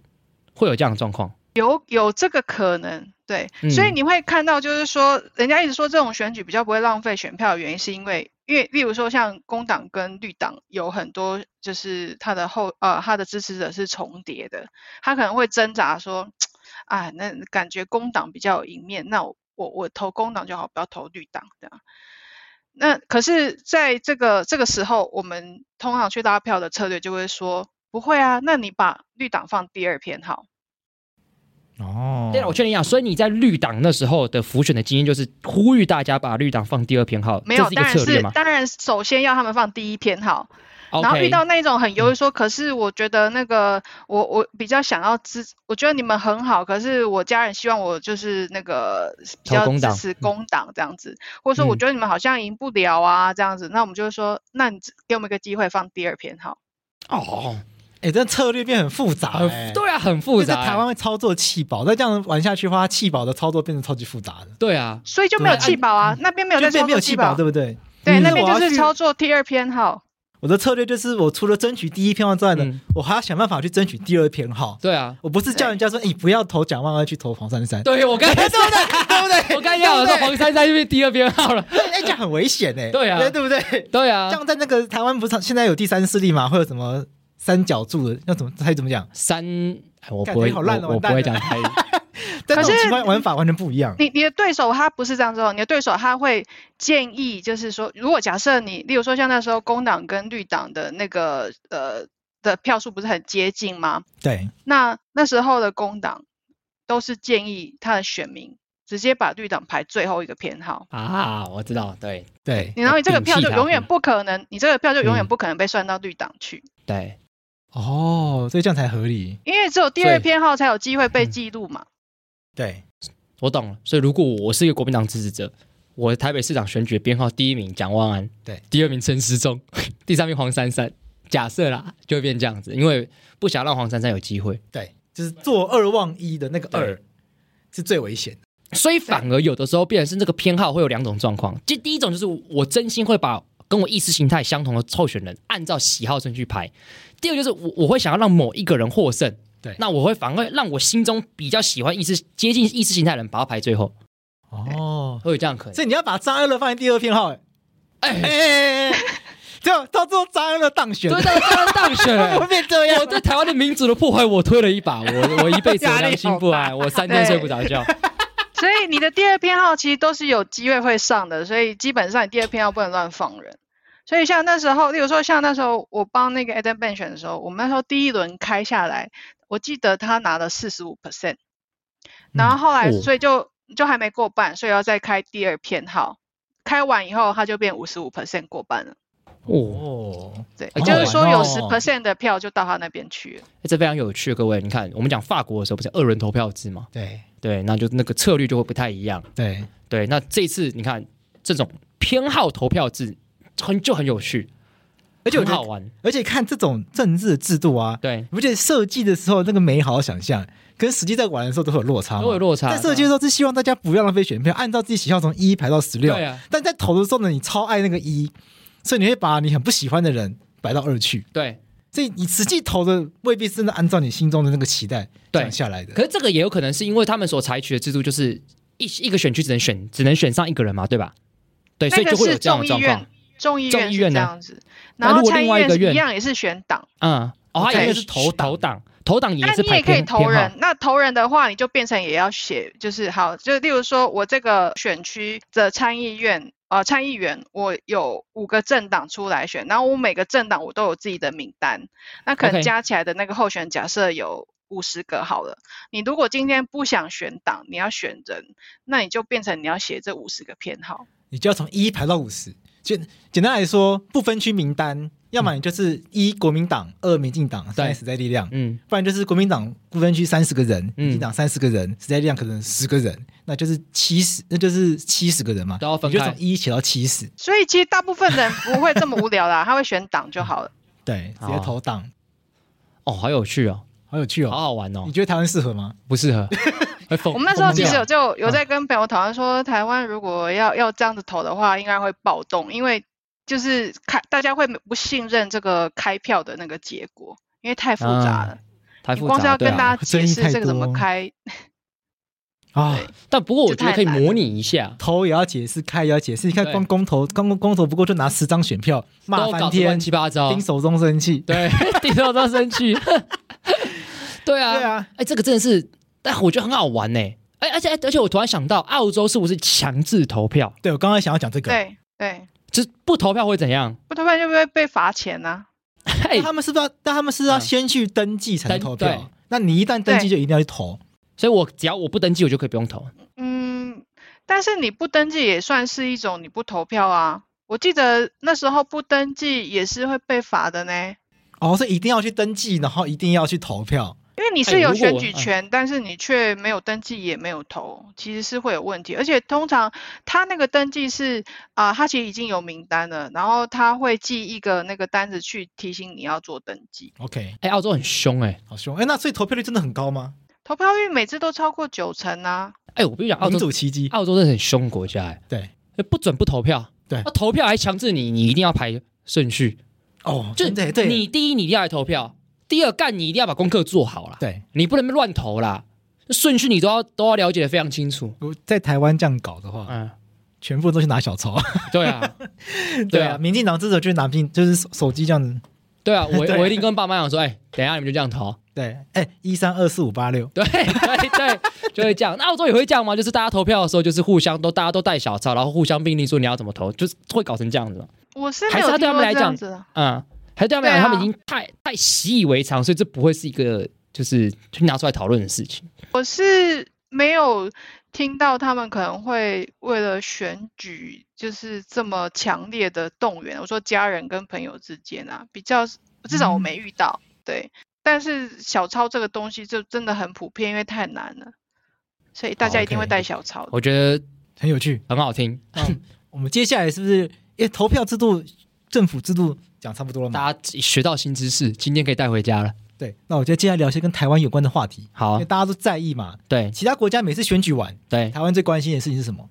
会有这样的状况。有有这个可能，对，嗯所以你会看到，就是说，人家一直说这种选举比较不会浪费选票的原因，是因为，因为例如说像工党跟绿党有很多就是他的后呃他的支持者是重叠的，他可能会挣扎说，啊，那感觉工党比较有赢面，那我我我投工党就好，不要投绿党这样。那可是在这个这个时候，我们通常去拉票的策略就会说，不会啊，那你把绿党放第二偏好。哦，对了，我确定一下，所以你在绿党那时候的浮选的经验就是呼吁大家把绿党放第二偏好，没有，这是一当然是个策略吗？当然，首先要他们放第一偏好，然后遇到那种很犹豫说，可是我觉得那个我我比较想要支，我觉得你们很好，可是我家人希望我就是那个比较支持工党这样子，或者说我嗯。觉得你们好像赢不了啊这样子，那我们就是说，那你只给我们一个机会放第二篇好。哦，哎，这策略变很复杂，很哎，对啊，很复杂。在台湾会操作气保，再这样玩下去的话，气保的操作变成超级复杂的，对啊，所以就没有对气保啊，那边没有在没有作气保，对不对？对，嗯那边就是操作第二偏好。我的策略就是，我除了争取第一偏好之外呢，嗯我还要想办法去争取第二偏好。对啊，我不是叫人家说，你不要投蒋万安，去投黄珊珊，对我刚才 [LAUGHS] 对不对？对不对？我刚才要说黄珊珊就是第二偏好了。哎，这样很危险哎。对啊对不对？对啊这，样在那个台湾不是现在有第三势力嘛？会有什么三角柱的？要怎么猜怎么讲？三，哎我不会，干好烂哦我我不会讲台语。在那种可是玩法完全不一样。你你的对手他不是这样做，你的对手他会建议，就是说，如果假设你，例如说像那时候工党跟绿党的那个呃的票数不是很接近吗？对，那那时候的工党都是建议他的选民直接把绿党排最后一个偏好，啊，我知道，对对，然后你这个票就永远嗯不可能，你这个票就永远嗯不可能被算到绿党去，对，哦，所以这样才合理。因为只有第二偏好才有机会被嗯记录嘛。对，我懂了。所以如果我是一个国民党支持者，我台北市长选举编号第一名蒋万安，对，第二名陈时中，[LAUGHS] 第三名黄珊珊。假设啦，就会变这样子，因为不想让黄珊珊有机会，对，就是做二忘一的那个二是最危险的。所以反而有的时候变成是这个偏好会有两种状况。就第一种就是我真心会把跟我意识形态相同的候选人按照喜好顺序排，第二就是我我会想要让某一个人获胜，对那我会反而会让我心中比较喜欢意识接近意识形态的人把他排最后，哦，会有这样可能。所以你要把张安乐放在第二偏好。哎哎，哎哎，哎这样到最后张安乐当选，对，当当然当选了会。变这样我。对台湾的民主的破坏，我推了一把，我我一辈子良心不安，我三天睡不着觉。所以你的第二偏好其实都是有机会会上的，所以基本上你第二偏好不能乱放人。所以像那时候，例如说像那时候我帮那个 Adam Ben 选的时候，我们那时候第一轮开下来，我记得他拿了四十五 percent，然后后来哦所以就就还没过半，所以要再开第二偏好。开完以后，他就变五十五 percent 过半了。哦，哦，对，也就是说有十 percent 的票就到他那边去了。这非常有趣，各位，你看我们讲法国的时候不是二轮投票制吗？对对，那就那个策略就会不太一样。对，对，那这次你看这种偏好投票制很就很有趣，而且很好玩。而且看这种政治制度啊，对，你不觉得设计的时候那个美好的想象，跟实际在玩的时候都会有落差吗？都有落差。在设计的时候是希望大家不要浪费选票，按照自己喜好从一排到十六。对啊，但在投的时候呢，你超爱那个一，所以你会把你很不喜欢的人摆到二去。对，所以你实际投的未必是真的按照你心中的那个期待对讲下来的。可是这个也有可能是因为他们所采取的制度就是一一个选区只能选只能选上一个人嘛，对吧？对，所以就会有这样的状况。，众议院这样子，那如果然后参议另外一个院一样也是选党。嗯，哦，他对。也是投投党，投党也是排那你也可以偏偏好。投人，那投人的话，你就变成也要写，就是好，就例如说我这个选区的参议院，呃，参议员我有五个政党出来选，然后我每个政党我都有自己的名单，那可能加起来的那个候选假设有五十个好了。你如果今天不想选党，你要选人，那你就变成你要写这五十个偏好。你就要从一排到五十，简简单来说，不分区名单，要么你就是一国民党，二民进党，三时代力量，嗯，不然就是国民党不分区三十个人，嗯。民进党三十个人，时代力量可能十个人，那就是七十，那就是七十个人嘛，都要分开。你就从一写到七十，所以其实大部分人不会这么无聊啦，[LAUGHS] 他会选党就好了。对，直接哦投党，哦，好有趣哦，好有趣哦。好好玩哦。你，觉得台湾适合吗？不适合。[LAUGHS] 我们那时候其实有就有在跟朋友讨论说，台湾如果要要这样子投的话，应该会暴动，因为就是开大家会不信任这个开票的那个结果，因为太复杂了。掉太复杂，你光是要跟大家解释这个怎么多开，[LAUGHS] 啊对，但不过我觉得可以模拟一下，投也要解释，开也要解释。你看光公投，光公投不过就拿十张选票骂翻都搞得乱天，七八糟丁。手中生气。对，顶到他生气。[LAUGHS] 对啊，对啊，哎，这个真的是，但我觉得很好玩呢。哎，而且而且我突然想到，澳洲是不是强制投票？对我刚刚想要讲这个，对对，就是不投票会怎样？不投票就会被罚钱呐、嘿，他们是不是要？但他们是要嗯先去登记才能投票对。那你一旦登记，就一定要去投。所以我只要我不登记，我就可以不用投。嗯，但是你不登记也算是一种你不投票啊。我记得那时候不登记也是会被罚的呢，哦，所以一定要去登记，然后一定要去投票。因为你哎是有选举权，但是你却没有登记也没有投，其实是会有问题。而且通常他那个登记是啊、他其实已经有名单了，然后他会寄一个那个单子去提醒你要做登记。OK，哎，澳洲很凶哎。好凶。哎，那所以投票率真的很高吗？投票率每次都超过九成啊！哎，我跟你讲，澳民洲主奇迹。澳洲真的很凶的国家哎，对，哎不准不投票。对那投票还强制你，你一定要排顺序。哦，就真的耶对，你第一你一定要来投票，第二干你一定要把功课做好啦，对你不能乱投啦，顺序你都要都要了解的非常清楚。我在台湾这样搞的话，嗯，全部都去拿小抄。对啊，[LAUGHS] 对啊，民进党支持就拿进就是手手机这样子。对啊，我 [LAUGHS] 我一定跟爸妈讲说，哎，等一下你们就这样投。对，哎，一三二四五八六。对 [LAUGHS] 对对，就会这样。那澳洲也会这样吗？就是大家投票的时候，就是互相都大家都带小抄，然后互相命令说你要怎么投，就是会搞成这样子吗。我是还是他对他们来讲。嗯，还是对他们来讲，他们已经太太习以为常，所以这不会是一个就是去拿出来讨论的事情。我是没有听到他们可能会为了选举就是这么强烈的动员。我说家人跟朋友之间啊，比较至少我没遇到。对，但是小抄这个东西就真的很普遍，因为太难了，所以大家一定会带小抄的。我觉得很有趣。很好听，我们接下来是不是因为投票制度、政府制度讲差不多了嘛？大家学到新知识，今天可以带回家了。对，那我觉得接下来聊一些跟台湾有关的话题，因好为，大家都在意嘛。对其他国家每次选举完，对台湾最关心的事情是什么？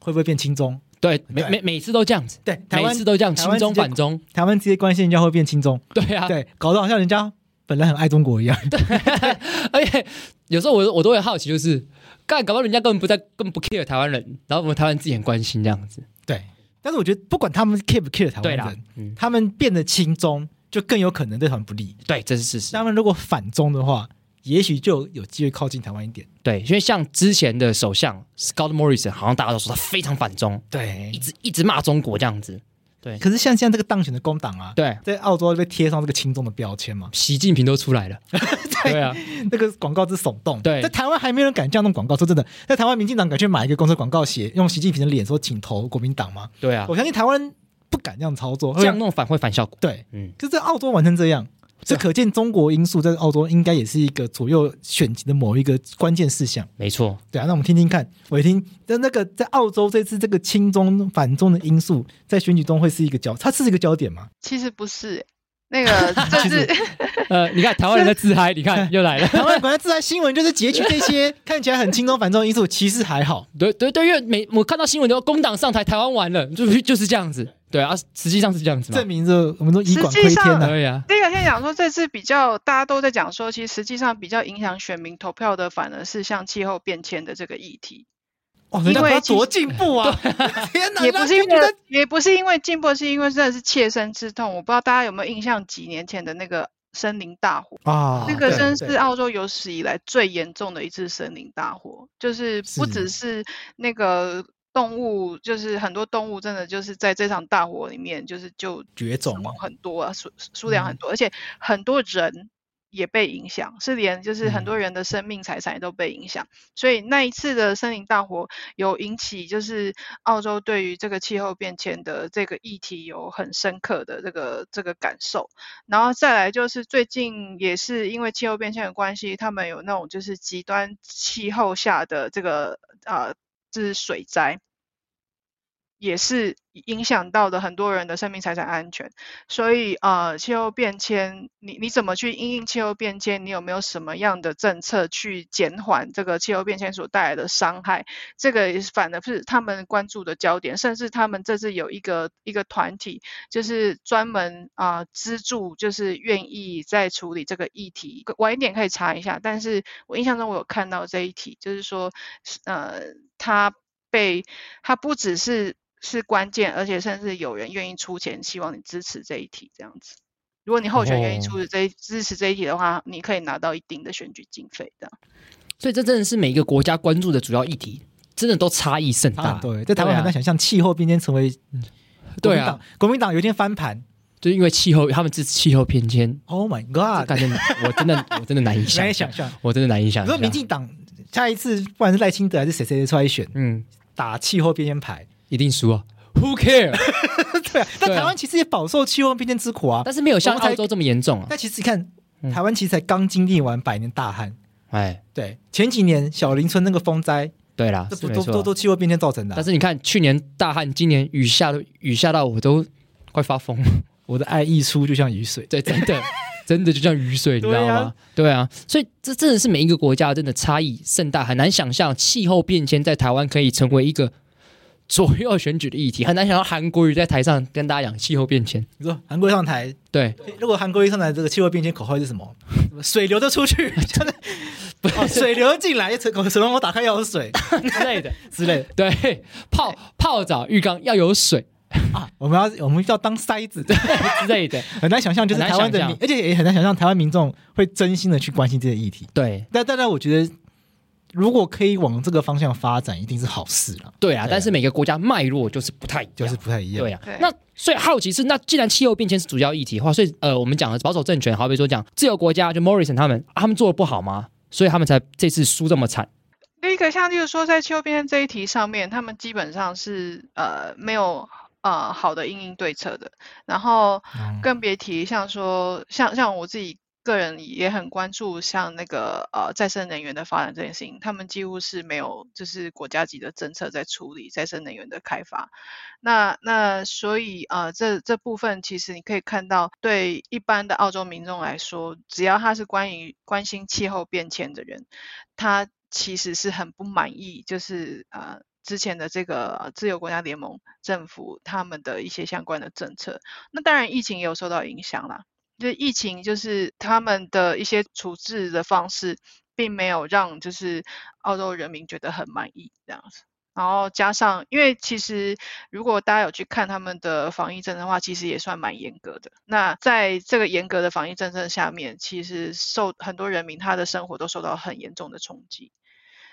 会不会变亲中？对，每每每次都这样子，对，台每湾次都这样，亲中反中，台湾直接关心人家会变亲中，对啊，对，搞得好像人家本来很爱中国一样。对 [LAUGHS] 而且有时候我我都会好奇，就是干，搞不好人家根本不在，根本不 care 台湾人，然后我们台湾自己很关心这样子。对，但是我觉得不管他们 care 不 care 台对啦湾人，，嗯，他们变得亲中，就更有可能对他们不利。对，这是事实。他们如果反中的话，也许就有机会靠近台湾一点。对，因为像之前的首相 Scott Morrison，好像大家都说他非常反中，对一，直一直骂中国这样子。可是像现在这个当选的工党啊，对，在澳洲被贴上这个亲中的标签嘛，习近平都出来了。[LAUGHS] 对啊，那个广告之耸动。对在台湾还没有人敢这样弄广告。说真的，在台湾民进党敢去买一个公车广告写用习近平的脸说请投国民党吗？对啊我，相信台湾人不敢这样操作。这样弄反会反效果。对，嗯，就在澳洲玩成这样，这可见中国因素在澳洲应该也是一个左右选情的某一个关键事项。没错。对啊，那我们听听看，我一听那那个在澳洲这次这个亲中反中的因素，在选举中会是一个焦，它是一个焦点吗？其实不是、欸，那个 [LAUGHS] 就是 [LAUGHS] 呃，你看台湾人在自嗨，你看又来了。[LAUGHS] 台湾本来自嗨新闻就是截取这些看起来很亲中反中的因素，其实还好。对对对，因为每我看到新闻都工党上台，台湾完了，就就是这样子。对啊，实际上是这样子嘛证。明着我们都以管实际上窥天呐、对呀，第一个先讲说，这次比较大家都在讲说，其实实际上比较影响选民投票的，反而是像气候变迁的这个议题，哇，人家多进步啊！[LAUGHS] 天哪，也不是因为也不是因为进步，是因为真的是切身之痛。我不知道大家有没有印象，几年前的那个森林大火，啊，那个真是澳洲有史以来最严重的一次森林大火，就是不只是那个动物，就是很多动物真的就是在这场大火里面，就是就绝种死亡很多啊，数数量很嗯多，而且很多人也被影响，是连就是很嗯多人的生命财产也都被影响。所以那一次的森林大火有引起，就是澳洲对于这个气候变迁的这个议题有很深刻的这个这个感受。然后再来就是最近也是因为气候变迁的关系，他们有那种就是极端气候下的这个呃，就是水灾。也是影响到的很多人的生命财产安全，所以呃，气候变迁，你你怎么去因应气候变迁？你有没有什么样的政策去减缓这个气候变迁所带来的伤害？这个也是反而是他们关注的焦点，甚至他们这次有一个一个团体，就是专门啊、资助，就是愿意在处理这个议题。晚一点可以查一下，但是我印象中我有看到这一题，就是说，呃，他被他不只是是关键，而且甚至有人愿意出钱，希望你支持这一题这样子。如果你候选人愿意哦出这一、支持这一题的话，你可以拿到一定的选举经费的。所以这真的是每一个国家关注的主要议题，真的都差异甚大。啊，对，在台湾很难想象气候变迁成为国 [LAUGHS] 对啊民党，国民党有一天翻盘就因为气候，他们支持气候偏迁，，Oh my God，感觉 [LAUGHS] 我真的我真的难以想难以象想，象。我真的难以想象。如果。民进党下一次不管是赖清德还是谁谁出来选，嗯，打气候变迁牌，一定输啊，Who care？[LAUGHS] 对啊，但台湾其实也饱受气候变迁之苦啊。但是没有像澳洲这么严重啊。但其实你看，嗯台湾其实才刚经历完百年大旱，哎，对，前几年小林村那个风灾，对啦，这不都都都气候变迁造成的啊、但是你看，去年大旱，今年雨下的雨下到我都快发疯了。[LAUGHS] 我的爱溢出就像雨水，对，真的，[LAUGHS] 真的就像雨水，你知道对啊吗？对啊，所以这真的是每一个国家真的差异甚大，很难想象气候变迁在台湾可以成为一个左右选举的议题，很难想到韩国瑜在台上跟大家讲气候变迁。你说韩国瑜上台，对，如果韩国瑜上台，这个气候变迁口号是什么？水流得出去，[LAUGHS] 真的，哦，水流进来，水水龙头打开要有水之类的，之类的 [LAUGHS] 对，泡泡澡浴缸要有水啊。我们要我们要当筛子，[LAUGHS] 之类的。很难想象，就是台湾的民，而且也很难想象台湾民众会真心的去关心这些议题。对但当然，我觉得如果可以往这个方向发展，一定是好事了，对啊，但是每个国家脉络就是不太一样，就是不太一样。对啊。对，那所以好奇是，那既然气候变迁是主要议题的话，所以呃，我们讲的保守政权，好比说讲自由国家，就 Morrison 他们，他们做的不好吗？所以他们才这次输这么惨。第一个像就是说，在气候变迁这一题上面，他们基本上是呃没有呃好的应应对策的，然后嗯。更别提像说像像我自己个人也很关注像那个呃再生能源的发展这件事情，他们几乎是没有就是国家级的政策在处理再生能源的开发。那那所以呃这这部分其实你可以看到，对一般的澳洲民众来说，只要他是关于关心气候变迁的人，他其实是很不满意，就是呃之前的这个自由国家联盟政府他们的一些相关的政策。那当然疫情也有受到影响啦，就疫情就是他们的一些处置的方式，并没有让就是澳洲人民觉得很满意这样子。然后加上，因为其实如果大家有去看他们的防疫政策的话，其实也算蛮严格的。那在这个严格的防疫政策下面，其实受很多人民他的生活都受到很严重的冲击，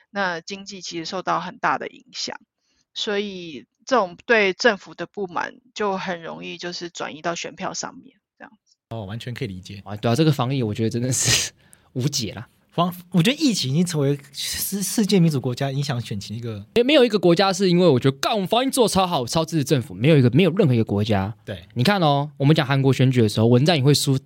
那经济其实受到很大的影响。所以这种对政府的不满就很容易就是转移到选票上面，哦，完全可以理解。啊，对啊，这个防疫我觉得真的是 [LAUGHS] 无解啦。防，我觉得疫情已经成为世世界民主国家影响选情一个没没有一个国家是因为我觉得干我们防疫做超好，超支持政府，没有一个没有任何一个国家。对你看哦，我们讲韩国选举的时候，文在寅会输，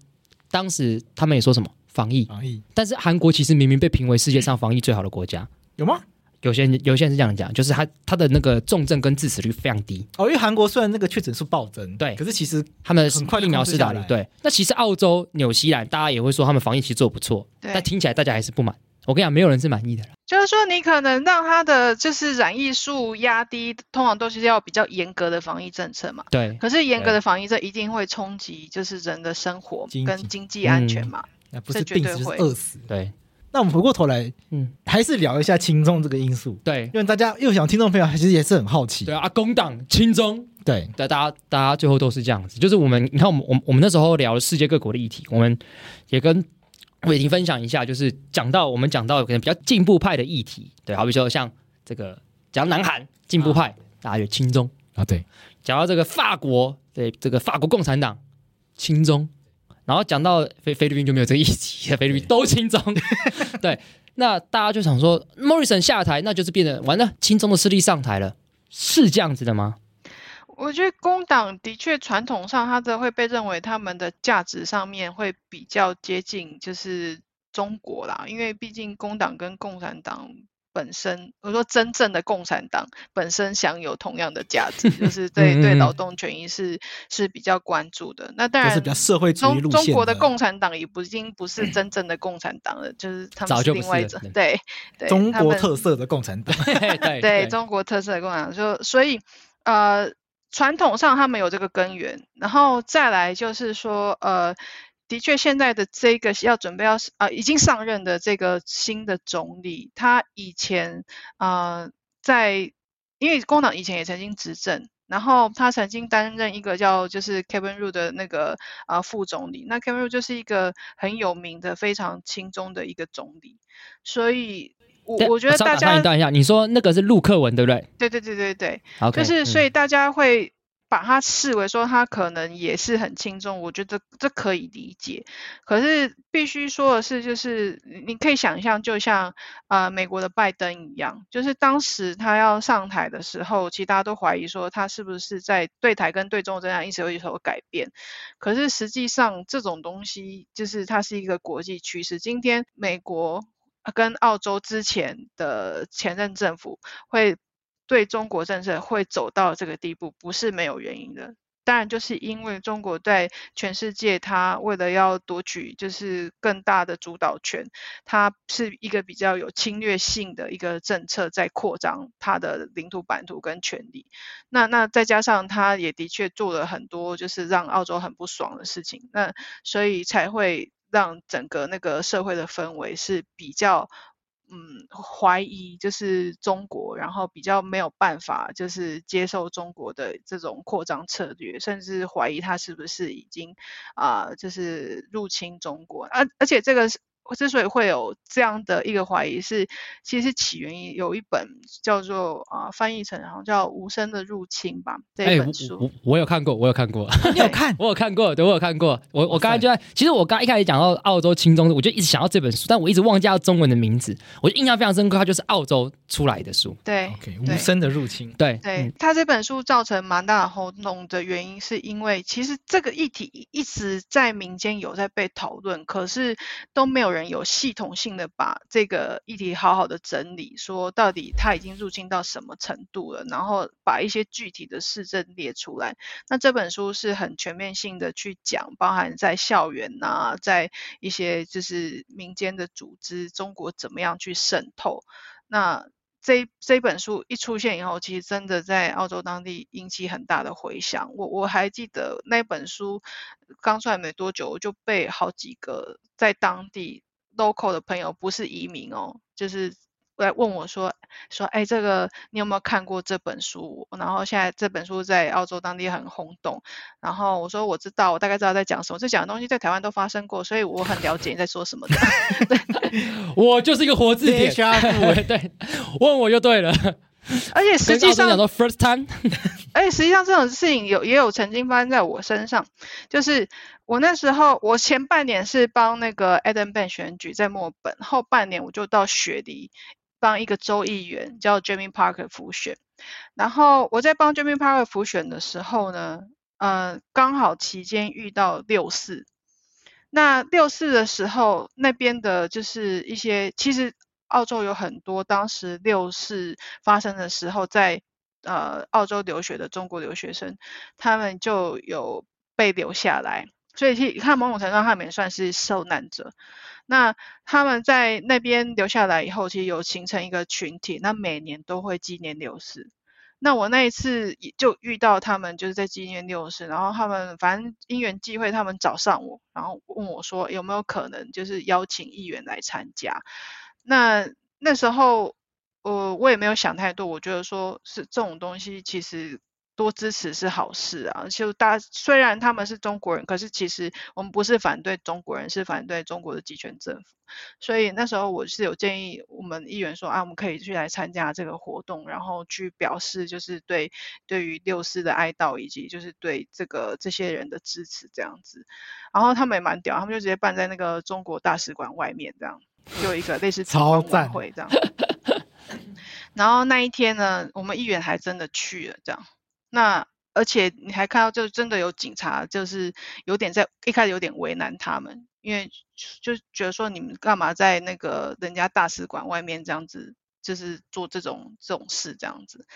当时他们也说什么防疫，防疫，但是韩国其实明明被评为世界上防疫最好的国家。有吗？有些人有些人是这样讲，就是他他的那个重症跟致死率非常低，哦，因为韩国虽然那个确诊数暴增，对可是其实他们很快就疫苗。施打率对。那其实澳洲、纽西兰大家也会说他们防疫其实做得不错，对但听起来大家还是不满。我跟你讲，没有人是满意的啦。就是说，你可能让他的就是染疫数压低，通常都是要比较严格的防疫政策嘛。对，可是严格的防疫政一定会冲击就是人的生活跟经济安全嗯嘛。那不是病死就是会饿死。对，那我们回过头来，嗯，还是聊一下轻重这个因素，对，因为大家又想听众朋友其实也是很好奇，对啊，工党轻中，对。对，大家大家最后都是这样子，就是我们，你看我们我们我们那时候聊了世界各国的议题，我们也跟伟霆分享一下，就是讲到我们讲到可能比较进步派的议题，对，好比说像这个讲南韩进步派，大家有轻中；啊，对，讲到这个法国，对这个法国共产党轻中；然后讲到菲菲律宾就没有这个议题，菲律宾都亲中。[LAUGHS] 对，那大家就想说，Morrison 下台，那就是变得完了，亲中的势力上台了，是这样子的吗？我觉得工党的确传统上，它的会被认为他们的价值上面会比较接近，就是中国啦，因为毕竟工党跟共产党。本身，我说真正的共产党本身享有同样的价值，就是对对劳动权益是是比较关注的。那当然是比较社会主义。中国的共产党也不已经不是真 [CLEARS THROAT] 正的共产党了，就是他们是另外一种对对中国特色的共产党。[LAUGHS] [LAUGHS] 对对，中国特色的共产党，就所以呃，传统上他们有这个根源，然后再来就是说呃。的确，现在的这个要准备要啊，已经上任的这个新的总理，他以前啊，在因为工党以前也曾经执政，然后他曾经担任一个叫就是 Kevin Ru 的那个啊副总理，那 Kevin Ru 就是一个很有名的、非常轻中的一个总理，所以我我觉得大家打断一下，你说那个是陆克文对不对？对对对对对，就是所以大家会。把它视为说他可能也是很轻重，我觉得这可以理解。可是必须说的是，就是你可以想象，就像呃美国的拜登一样，就是当时他要上台的时候，其实大家都怀疑说他是不是在对台跟对中这样一直有所改变。可是实际上这种东西就是它是一个国际趋势。今天美国跟澳洲之前的前任政府会。对中国政策会走到这个地步，不是没有原因的。当然，就是因为中国在全世界，它为了要夺取就是更大的主导权，它是一个比较有侵略性的一个政策，在扩张它的领土版图跟权利。那那再加上它也的确做了很多就是让澳洲很不爽的事情，那所以才会让整个那个社会的氛围是比较。嗯，怀疑就是中国，然后比较没有办法，就是接受中国的这种扩张策略，甚至怀疑他是不是已经啊，就是入侵中国，而而且这个是。之所以会有这样的一个怀疑，是其实起源于有一本叫做啊翻译成好像叫《无声的入侵》吧这本书。我我有看过，我有看过。你有看？[LAUGHS] 我有看过，对，我有看过。我我刚才就在，其实我刚一开始讲到澳洲轻中，我就一直想到这本书，但我一直忘记中文的名字。我印象非常深刻，它就是澳洲出来的书。对，OK，无声的入侵。对对，它这本书造成蛮大的轰动的原因，是因为其实这个议题一直在民间有在被讨论，可是都没有人。人有系统性的把这个议题好好的整理，说到底他已经入侵到什么程度了，然后把一些具体的市政列出来。那这本书是很全面性的去讲，包含在校园呐，在一些就是民间的组织，中国怎么样去渗透。那这这本书一出现以后，其实真的在澳洲当地引起很大的回响。我我还记得那本书刚出来没多久，我就被好几个在当地。Local 的朋友不是移民哦，就是来问我说说，哎，这个你有没有看过这本书？然后现在这本书在澳洲当地很轰动。然后我说我知道，我大概知道在讲什么。这讲的东西在台湾都发生过，所以我很了解你在说什么的。[LAUGHS] [LAUGHS] 我就是一个活字典，[LAUGHS] 对，问我就对了。[LAUGHS] 而且实际上，first time，[LAUGHS] 而且实际上这种事情有也有曾经发生在我身上，就是我那时候我前半年是帮那个 Adam Ben 选举在墨本，后半年我就到雪梨帮一个州议员叫 Jamie Parker 复选，然后我在帮 Jamie Parker 复选的时候呢，呃，刚好期间遇到六四，那六四的时候那边的就是一些其实。澳洲有很多当时六四发生的时候，在呃澳洲留学的中国留学生，他们就有被留下来，所以你看某种程度他们也算是受难者。那他们在那边留下来以后，其实有形成一个群体，那每年都会纪念六四。那我那一次就遇到他们，就是在纪念六四，然后他们反正因缘际会，他们找上我，然后问我说有没有可能就是邀请议员来参加。那那时候，呃，我也没有想太多。我觉得说是这种东西，其实多支持是好事啊。就大虽然他们是中国人，可是其实我们不是反对中国人，是反对中国的集权政府。所以那时候我是有建议我们议员说啊，我们可以去来参加这个活动，然后去表示就是对对于六四的哀悼，以及就是对这个这些人的支持这样子。然后他们也蛮屌，他们就直接办在那个中国大使馆外面这样，就一个类似超晚赞会这样。然后那一天呢，我们议员还真的去了这样。那而且你还看到，就真的有警察，就是有点在一开始有点为难他们，因为就觉得说你们干嘛在那个人家大使馆外面这样子，就是做这种这种事这样子。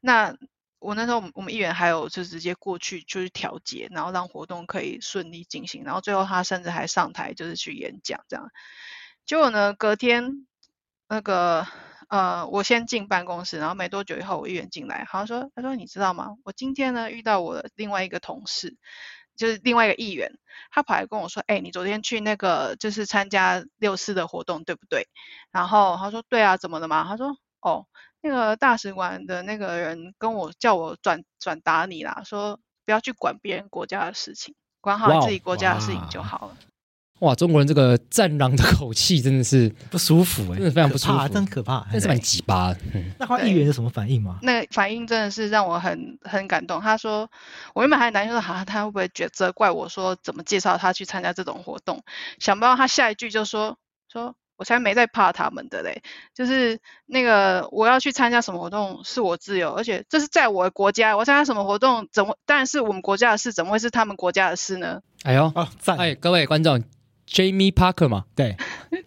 那我那时候我们我们议员还有就直接过去就是调解，然后让活动可以顺利进行，然后最后他甚至还上台就是去演讲这样。结果呢，隔天那个呃，我先进办公室，然后没多久以后，我议员进来，他说：“他说你知道吗？我今天呢遇到我的另外一个同事，就是另外一个议员，他跑来跟我说，哎，你昨天去那个就是参加六四的活动，对不对？然后他说，对啊，怎么了嘛？他说，哦，那个大使馆的那个人跟我叫我转转达你啦，说不要去管别人国家的事情，管好自己国家的事情就好了。哇，中国人这个战狼的口气真的是不舒服哎、真的非常不舒服真可怕。真是蛮鸡巴的。嗯那他议员有什么反应吗？那反应真的是让我很很感动。他说，我原本还担心说，哈、他会不会觉责怪我说怎么介绍他去参加这种活动？想不到他下一句就说说。我才没在怕他们的嘞，就是那个我要去参加什么活动是我自由，而且这是在我的国家，我参加什么活动怎么当然是我们国家的事，怎么会是他们国家的事呢？哎呦，哦，赞！哎，各位观众，Jamie Parker 嘛，对。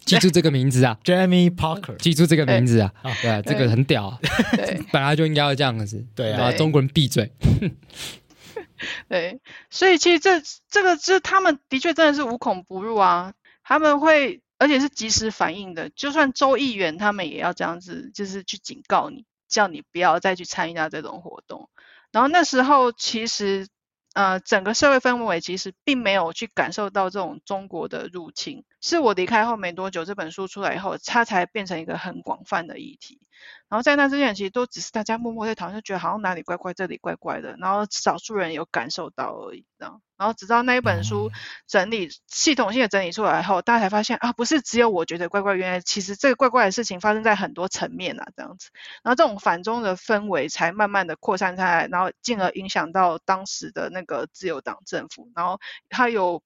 记住这个名字啊，，[LAUGHS] Jeremy Parker，记住这个名字啊。哎，对啊，这个很屌啊，对。[LAUGHS] 本来就应该要这样子，对啊。把中国人闭嘴。[LAUGHS] 对，所以其实这这个是他们的确真的是无孔不入啊，他们会而且是及时反应的，就算州议员他们也要这样子，就是去警告你，叫你不要再去参加这种活动。然后那时候其实呃整个社会氛围其实并没有去感受到这种中国的入侵，是我离开后没多久，这本书出来以后，它才变成一个很广泛的议题。然后在那之前，其实都只是大家默默在讨论，就觉得好像哪里怪怪，这里怪怪的，然后少数人有感受到而已，这样。然后直到那一本书整理、系统性的整理出来后，大家才发现啊，不是只有我觉得怪怪，原来其实这个怪怪的事情发生在很多层面啊，这样子。然后这种反中的氛围才慢慢的扩散开来，然后进而影响到当时的那个自由党政府，然后它有，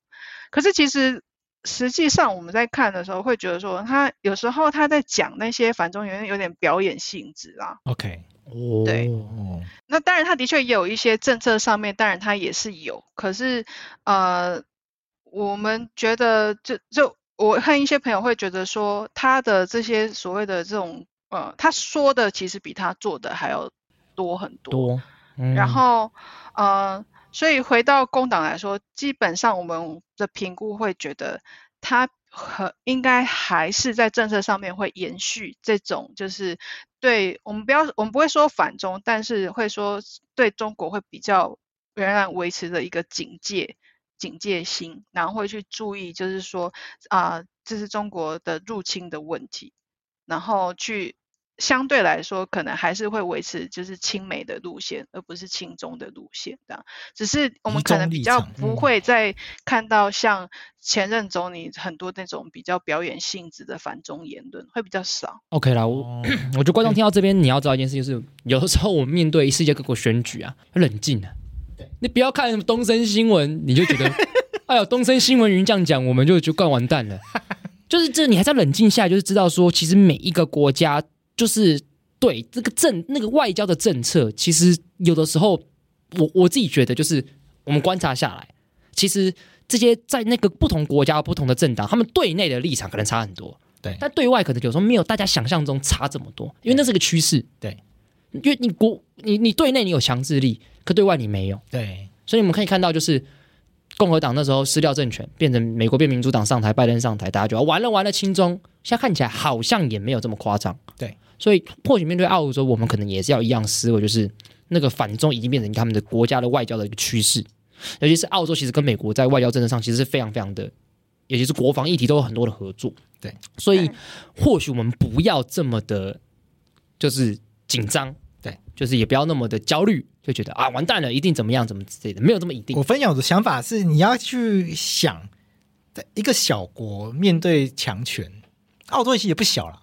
可是其实。实际上我们在看的时候，会觉得说他有时候他在讲那些反中言论有点表演性质啊。OK，哦对哦，那当然，他的确也有一些政策上面，当然他也是有。可是，呃，我们觉得就就我和一些朋友会觉得说，他的这些所谓的这种呃，他说的其实比他做的还要多很多。多，嗯然后，呃，所以回到工党来说，基本上我们的评估会觉得，他和应该还是在政策上面会延续这种，就是对我们不要，我们不会说反中，但是会说对中国会比较仍然维持着一个警戒。警戒心，然后会去注意，就是说啊、这是中国的入侵的问题，然后去相对来说，可能还是会维持就是亲美的路线，而不是亲中的路线这样。只是我们可能比较不嗯会再看到像前任总理很多那种比较表演性质的反中言论，会比较少。OK 啦，我哦 [CLEARS THROAT] 我觉得观众听到这边，你要知道一件事，就是有的时候我们面对世界各国选举啊，要冷静啊。你不要看什么东森新闻，你就觉得，[LAUGHS] 哎呦，东森新闻云这样讲，我们就就干完蛋了。[LAUGHS] 就是这，你还是要冷静下来，就是知道说，其实每一个国家，就是对这个政那个外交的政策，其实有的时候，我我自己觉得，就是我们观察下来，其实这些在那个不同国家、不同的政党，他们对内的立场可能差很多，对。但对外可能有时候没有大家想象中差这么多，因为那是个趋势。对，因为你国你你对内你有强制力，可对外你没有，对，所以我们可以看到，就是共和党那时候失掉政权，变成美国变民主党上台，拜登上台，大家就要完了完了亲中，现在看起来好像也没有这么夸张。对，所以或许面对澳洲，我们可能也是要一样思维，就是那个反中已经变成他们的国家的外交的一个趋势，尤其是澳洲其实跟美国在外交政策上其实是非常非常的，尤其是国防议题都有很多的合作。对，所以或许我们不要这么的，就是紧张。对，就是也不要那么的焦虑，就觉得啊完蛋了，一定怎么样怎么之类的，没有这么一定我。分享我的想法是，你要去想，在一个小国面对强权，澳洲其实也不小了，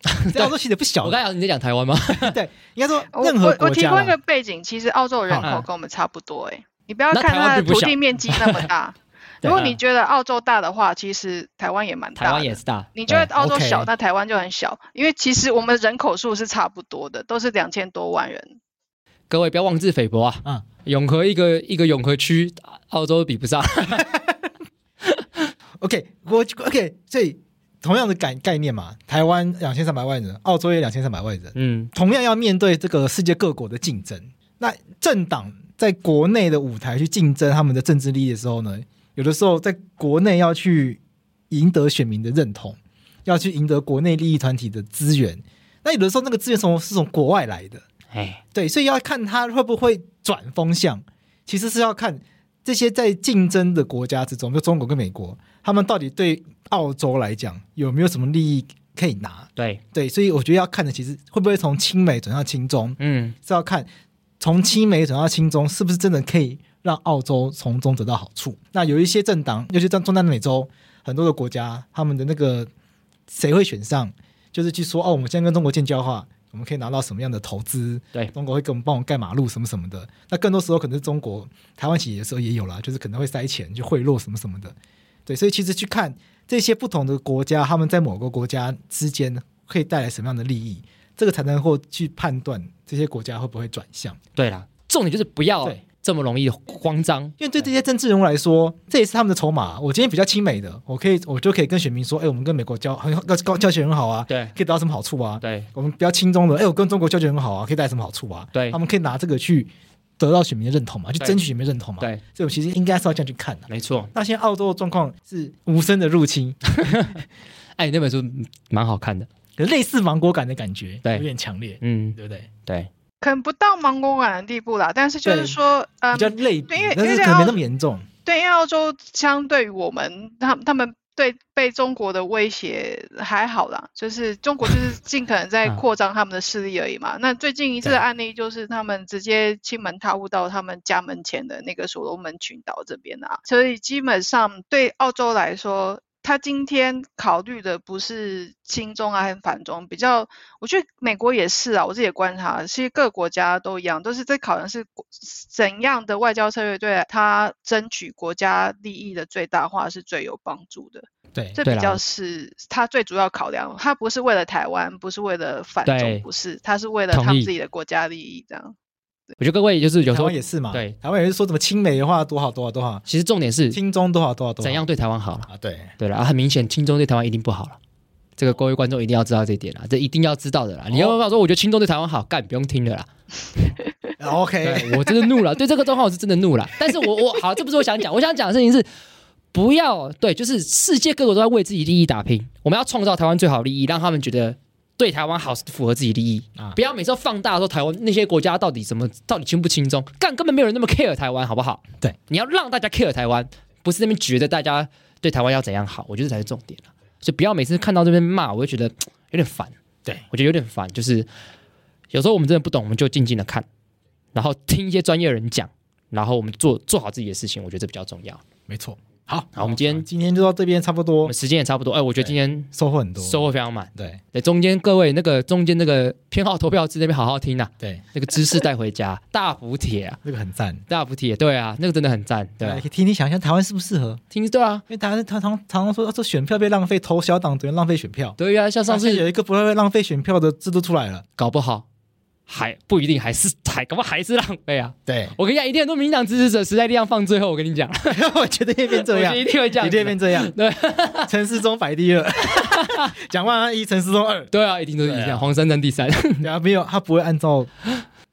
[LAUGHS] 澳洲其实也不小了。我刚才你在讲台湾吗？[LAUGHS] 对，应该说任何我我国家提供一个，背景，其实澳洲人口跟我们差不多哎、你不要看它的土地面积那么大，对 [LAUGHS] 如果你觉得澳洲大的话，其实台湾也蛮大的。台湾也是大，你觉得澳洲小，那台湾就很小，因为其实我们人口数是差不多的，都是两千多万人。各位不要妄自菲薄啊！嗯永和一个一个永和区，澳洲比不上。[LAUGHS] OK，我 OK，所以同样的概概念嘛，台湾两千三百万人，澳洲也两千三百万人，嗯，同样要面对这个世界各国的竞争。那政党在国内的舞台去竞争他们的政治利益的时候呢，有的时候在国内要去赢得选民的认同，要去赢得国内利益团体的资源。那有的时候那个资源从是从国外来的，哎，对，所以要看他会不会转风向，其实是要看这些在竞争的国家之中，就中国跟美国，他们到底对澳洲来讲有没有什么利益可以拿？对，对，所以我觉得要看的其实会不会从亲美转向亲中，嗯，是要看从亲美转到亲中是不是真的可以让澳洲从中得到好处。那有一些政党，尤其在中南美洲很多的国家，他们的那个谁会选上，就是去说哦，我们现在跟中国建交的话，我们可以拿到什么样的投资？对中国会给我们帮我们盖马路什么什么的。那更多时候可能是中国、台湾企业的时候也有啦，就是可能会塞钱去贿赂什么什么的。对，所以其实去看这些不同的国家，他们在某个国家之间可以带来什么样的利益，这个才能够去判断这些国家会不会转向。对啦，重点就是不要对这么容易慌张。因为对这些政治人物来说，这也是他们的筹码。我今天比较亲美的，我可以我就可以跟选民说，哎，我们跟美国交很交交交情很好啊，对可以得到什么好处啊？对我们比较亲中的，哎，我跟中国交情很好啊，可以带来什么好处啊？对他们可以拿这个去得到选民的认同嘛，去争取选民认同嘛。，对，所以我其实应该是要这样去看的。没错。那现在澳洲的状况是无声的入侵，[LAUGHS] 哎，那本书蛮好看的。有类似芒果感的感觉，对有点强烈，嗯，对不对？对，可能不到芒果感的地步啦，但是就是说，嗯比，较类比对因为，但因为可能没那么严重。对，因为澳洲相对于我们，他他们对被中国的威胁还好啦，就是中国就是 [LAUGHS] 尽可能在嗯扩张他们的势力而已嘛。那最近一次的案例就是他们直接亲门踏户到他们家门前的那个所罗门群岛这边啊，所以基本上对澳洲来说。他今天考虑的不是亲中啊，还是反中，比较，我觉得美国也是啊，我自己也观察，其实各个国家都一样，都是在考量是国怎样的外交策略对他争取国家利益的最大化是最有帮助的。对，这比较是他最主要考量，他不是为了台湾，不是为了反中，不是，他是为了他们自己的国家利益这样。我觉得各位就是有时台候湾也是嘛，对，台湾也是说什么亲美的话多好多好多好，其实重点是亲中多好多好多好，怎样对台湾好了。啊？对，对了，啊，很明显，亲中对台湾一定不好了。这个各位观众一定要知道这一点啦，这一定要知道的啦。你要不要说我觉得亲中对台湾好，干不用听了啦。[LAUGHS] OK，我真的怒了，对这个状况我是真的怒了。[LAUGHS] 但是我我好，这不是我想讲，我想讲的事情是，不要对，就是世界各国都在为自己利益打拼，我们要创造台湾最好的利益，让他们觉得对台湾好是符合自己利益，啊不要每次都放大说台湾那些国家到底怎么到底轻不轻松，干根本没有人那么 care 台湾，好不好？对，你要让大家 care 台湾，不是那边觉得大家对台湾要怎样好，我觉得才是重点了。所以不要每次看到这边骂，我就觉得 [TSK] 有点烦。对我觉得有点烦，就是有时候我们真的不懂，我们就静静的看，然后听一些专业人讲，然后我们做做好自己的事情，我觉得这比较重要。没错。好，好我们今天今天就到这边差不多。我们，时间也差不多，哎，我觉得今天收获很多，收获非常满。对。对，中间各位那个中间那个偏好投票制那边好好听呐、对，那个知识带回家，[LAUGHS] 大补帖啊，那个很赞。大补帖，对啊，那个真的很赞，对啊。可以，听听想一下台湾适不适合？听对啊，因为台湾常常常常说说选票被浪费，投小党等于浪费选票。对啊，像上次有一个不会被浪费选票的制度出来了。搞不好还不一定还是还搞不好还是浪费啊。对，我跟你讲，一定很多民进党支持者实在力量放最后，我跟你讲，[LAUGHS] 我觉得会变这样一定会这样，一定会变这样。对陈世忠排第二，蒋万安一，陈世忠二。对啊，一定都是一样，黄珊珊第三。对啊，没有，他不会按照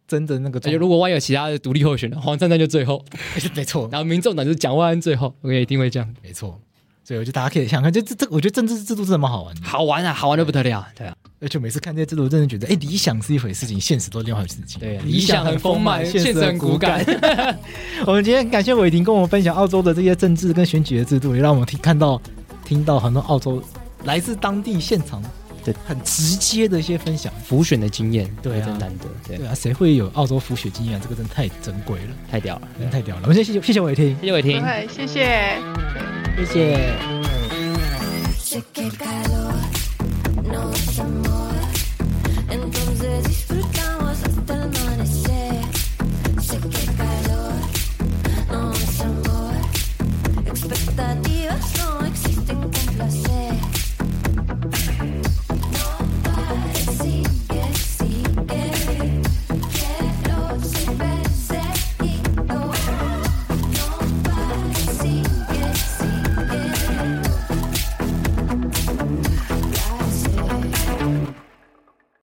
真的那个而且如果万一有其他的独立候选人，黄珊珊就最后，[LAUGHS] 没错，然后民众党就是蒋万安最后，我也一定会这样。没错。所以我觉得大家可以想想看，就这这，我觉得政治制度真的蛮好玩的。好玩啊，好玩的不得了，对啊，而且每次看这些制度，真的觉得，哎，理想是一回事情，现实都是另外一回事情。对啊，理想很丰满，现实很骨感。[LAUGHS] 我们今天感谢伟霆跟我们分享澳洲的这些政治跟选举的制度，也让我们听看到、听到很多澳洲来自当地现场很直接的一些分享，浮选的经验，对啊，难得，对。啊，谁会有澳洲浮选经验？这个真太珍贵了，太屌了，真太屌了！我们先谢谢谢伟霆，谢谢伟霆，哎，谢谢，谢谢。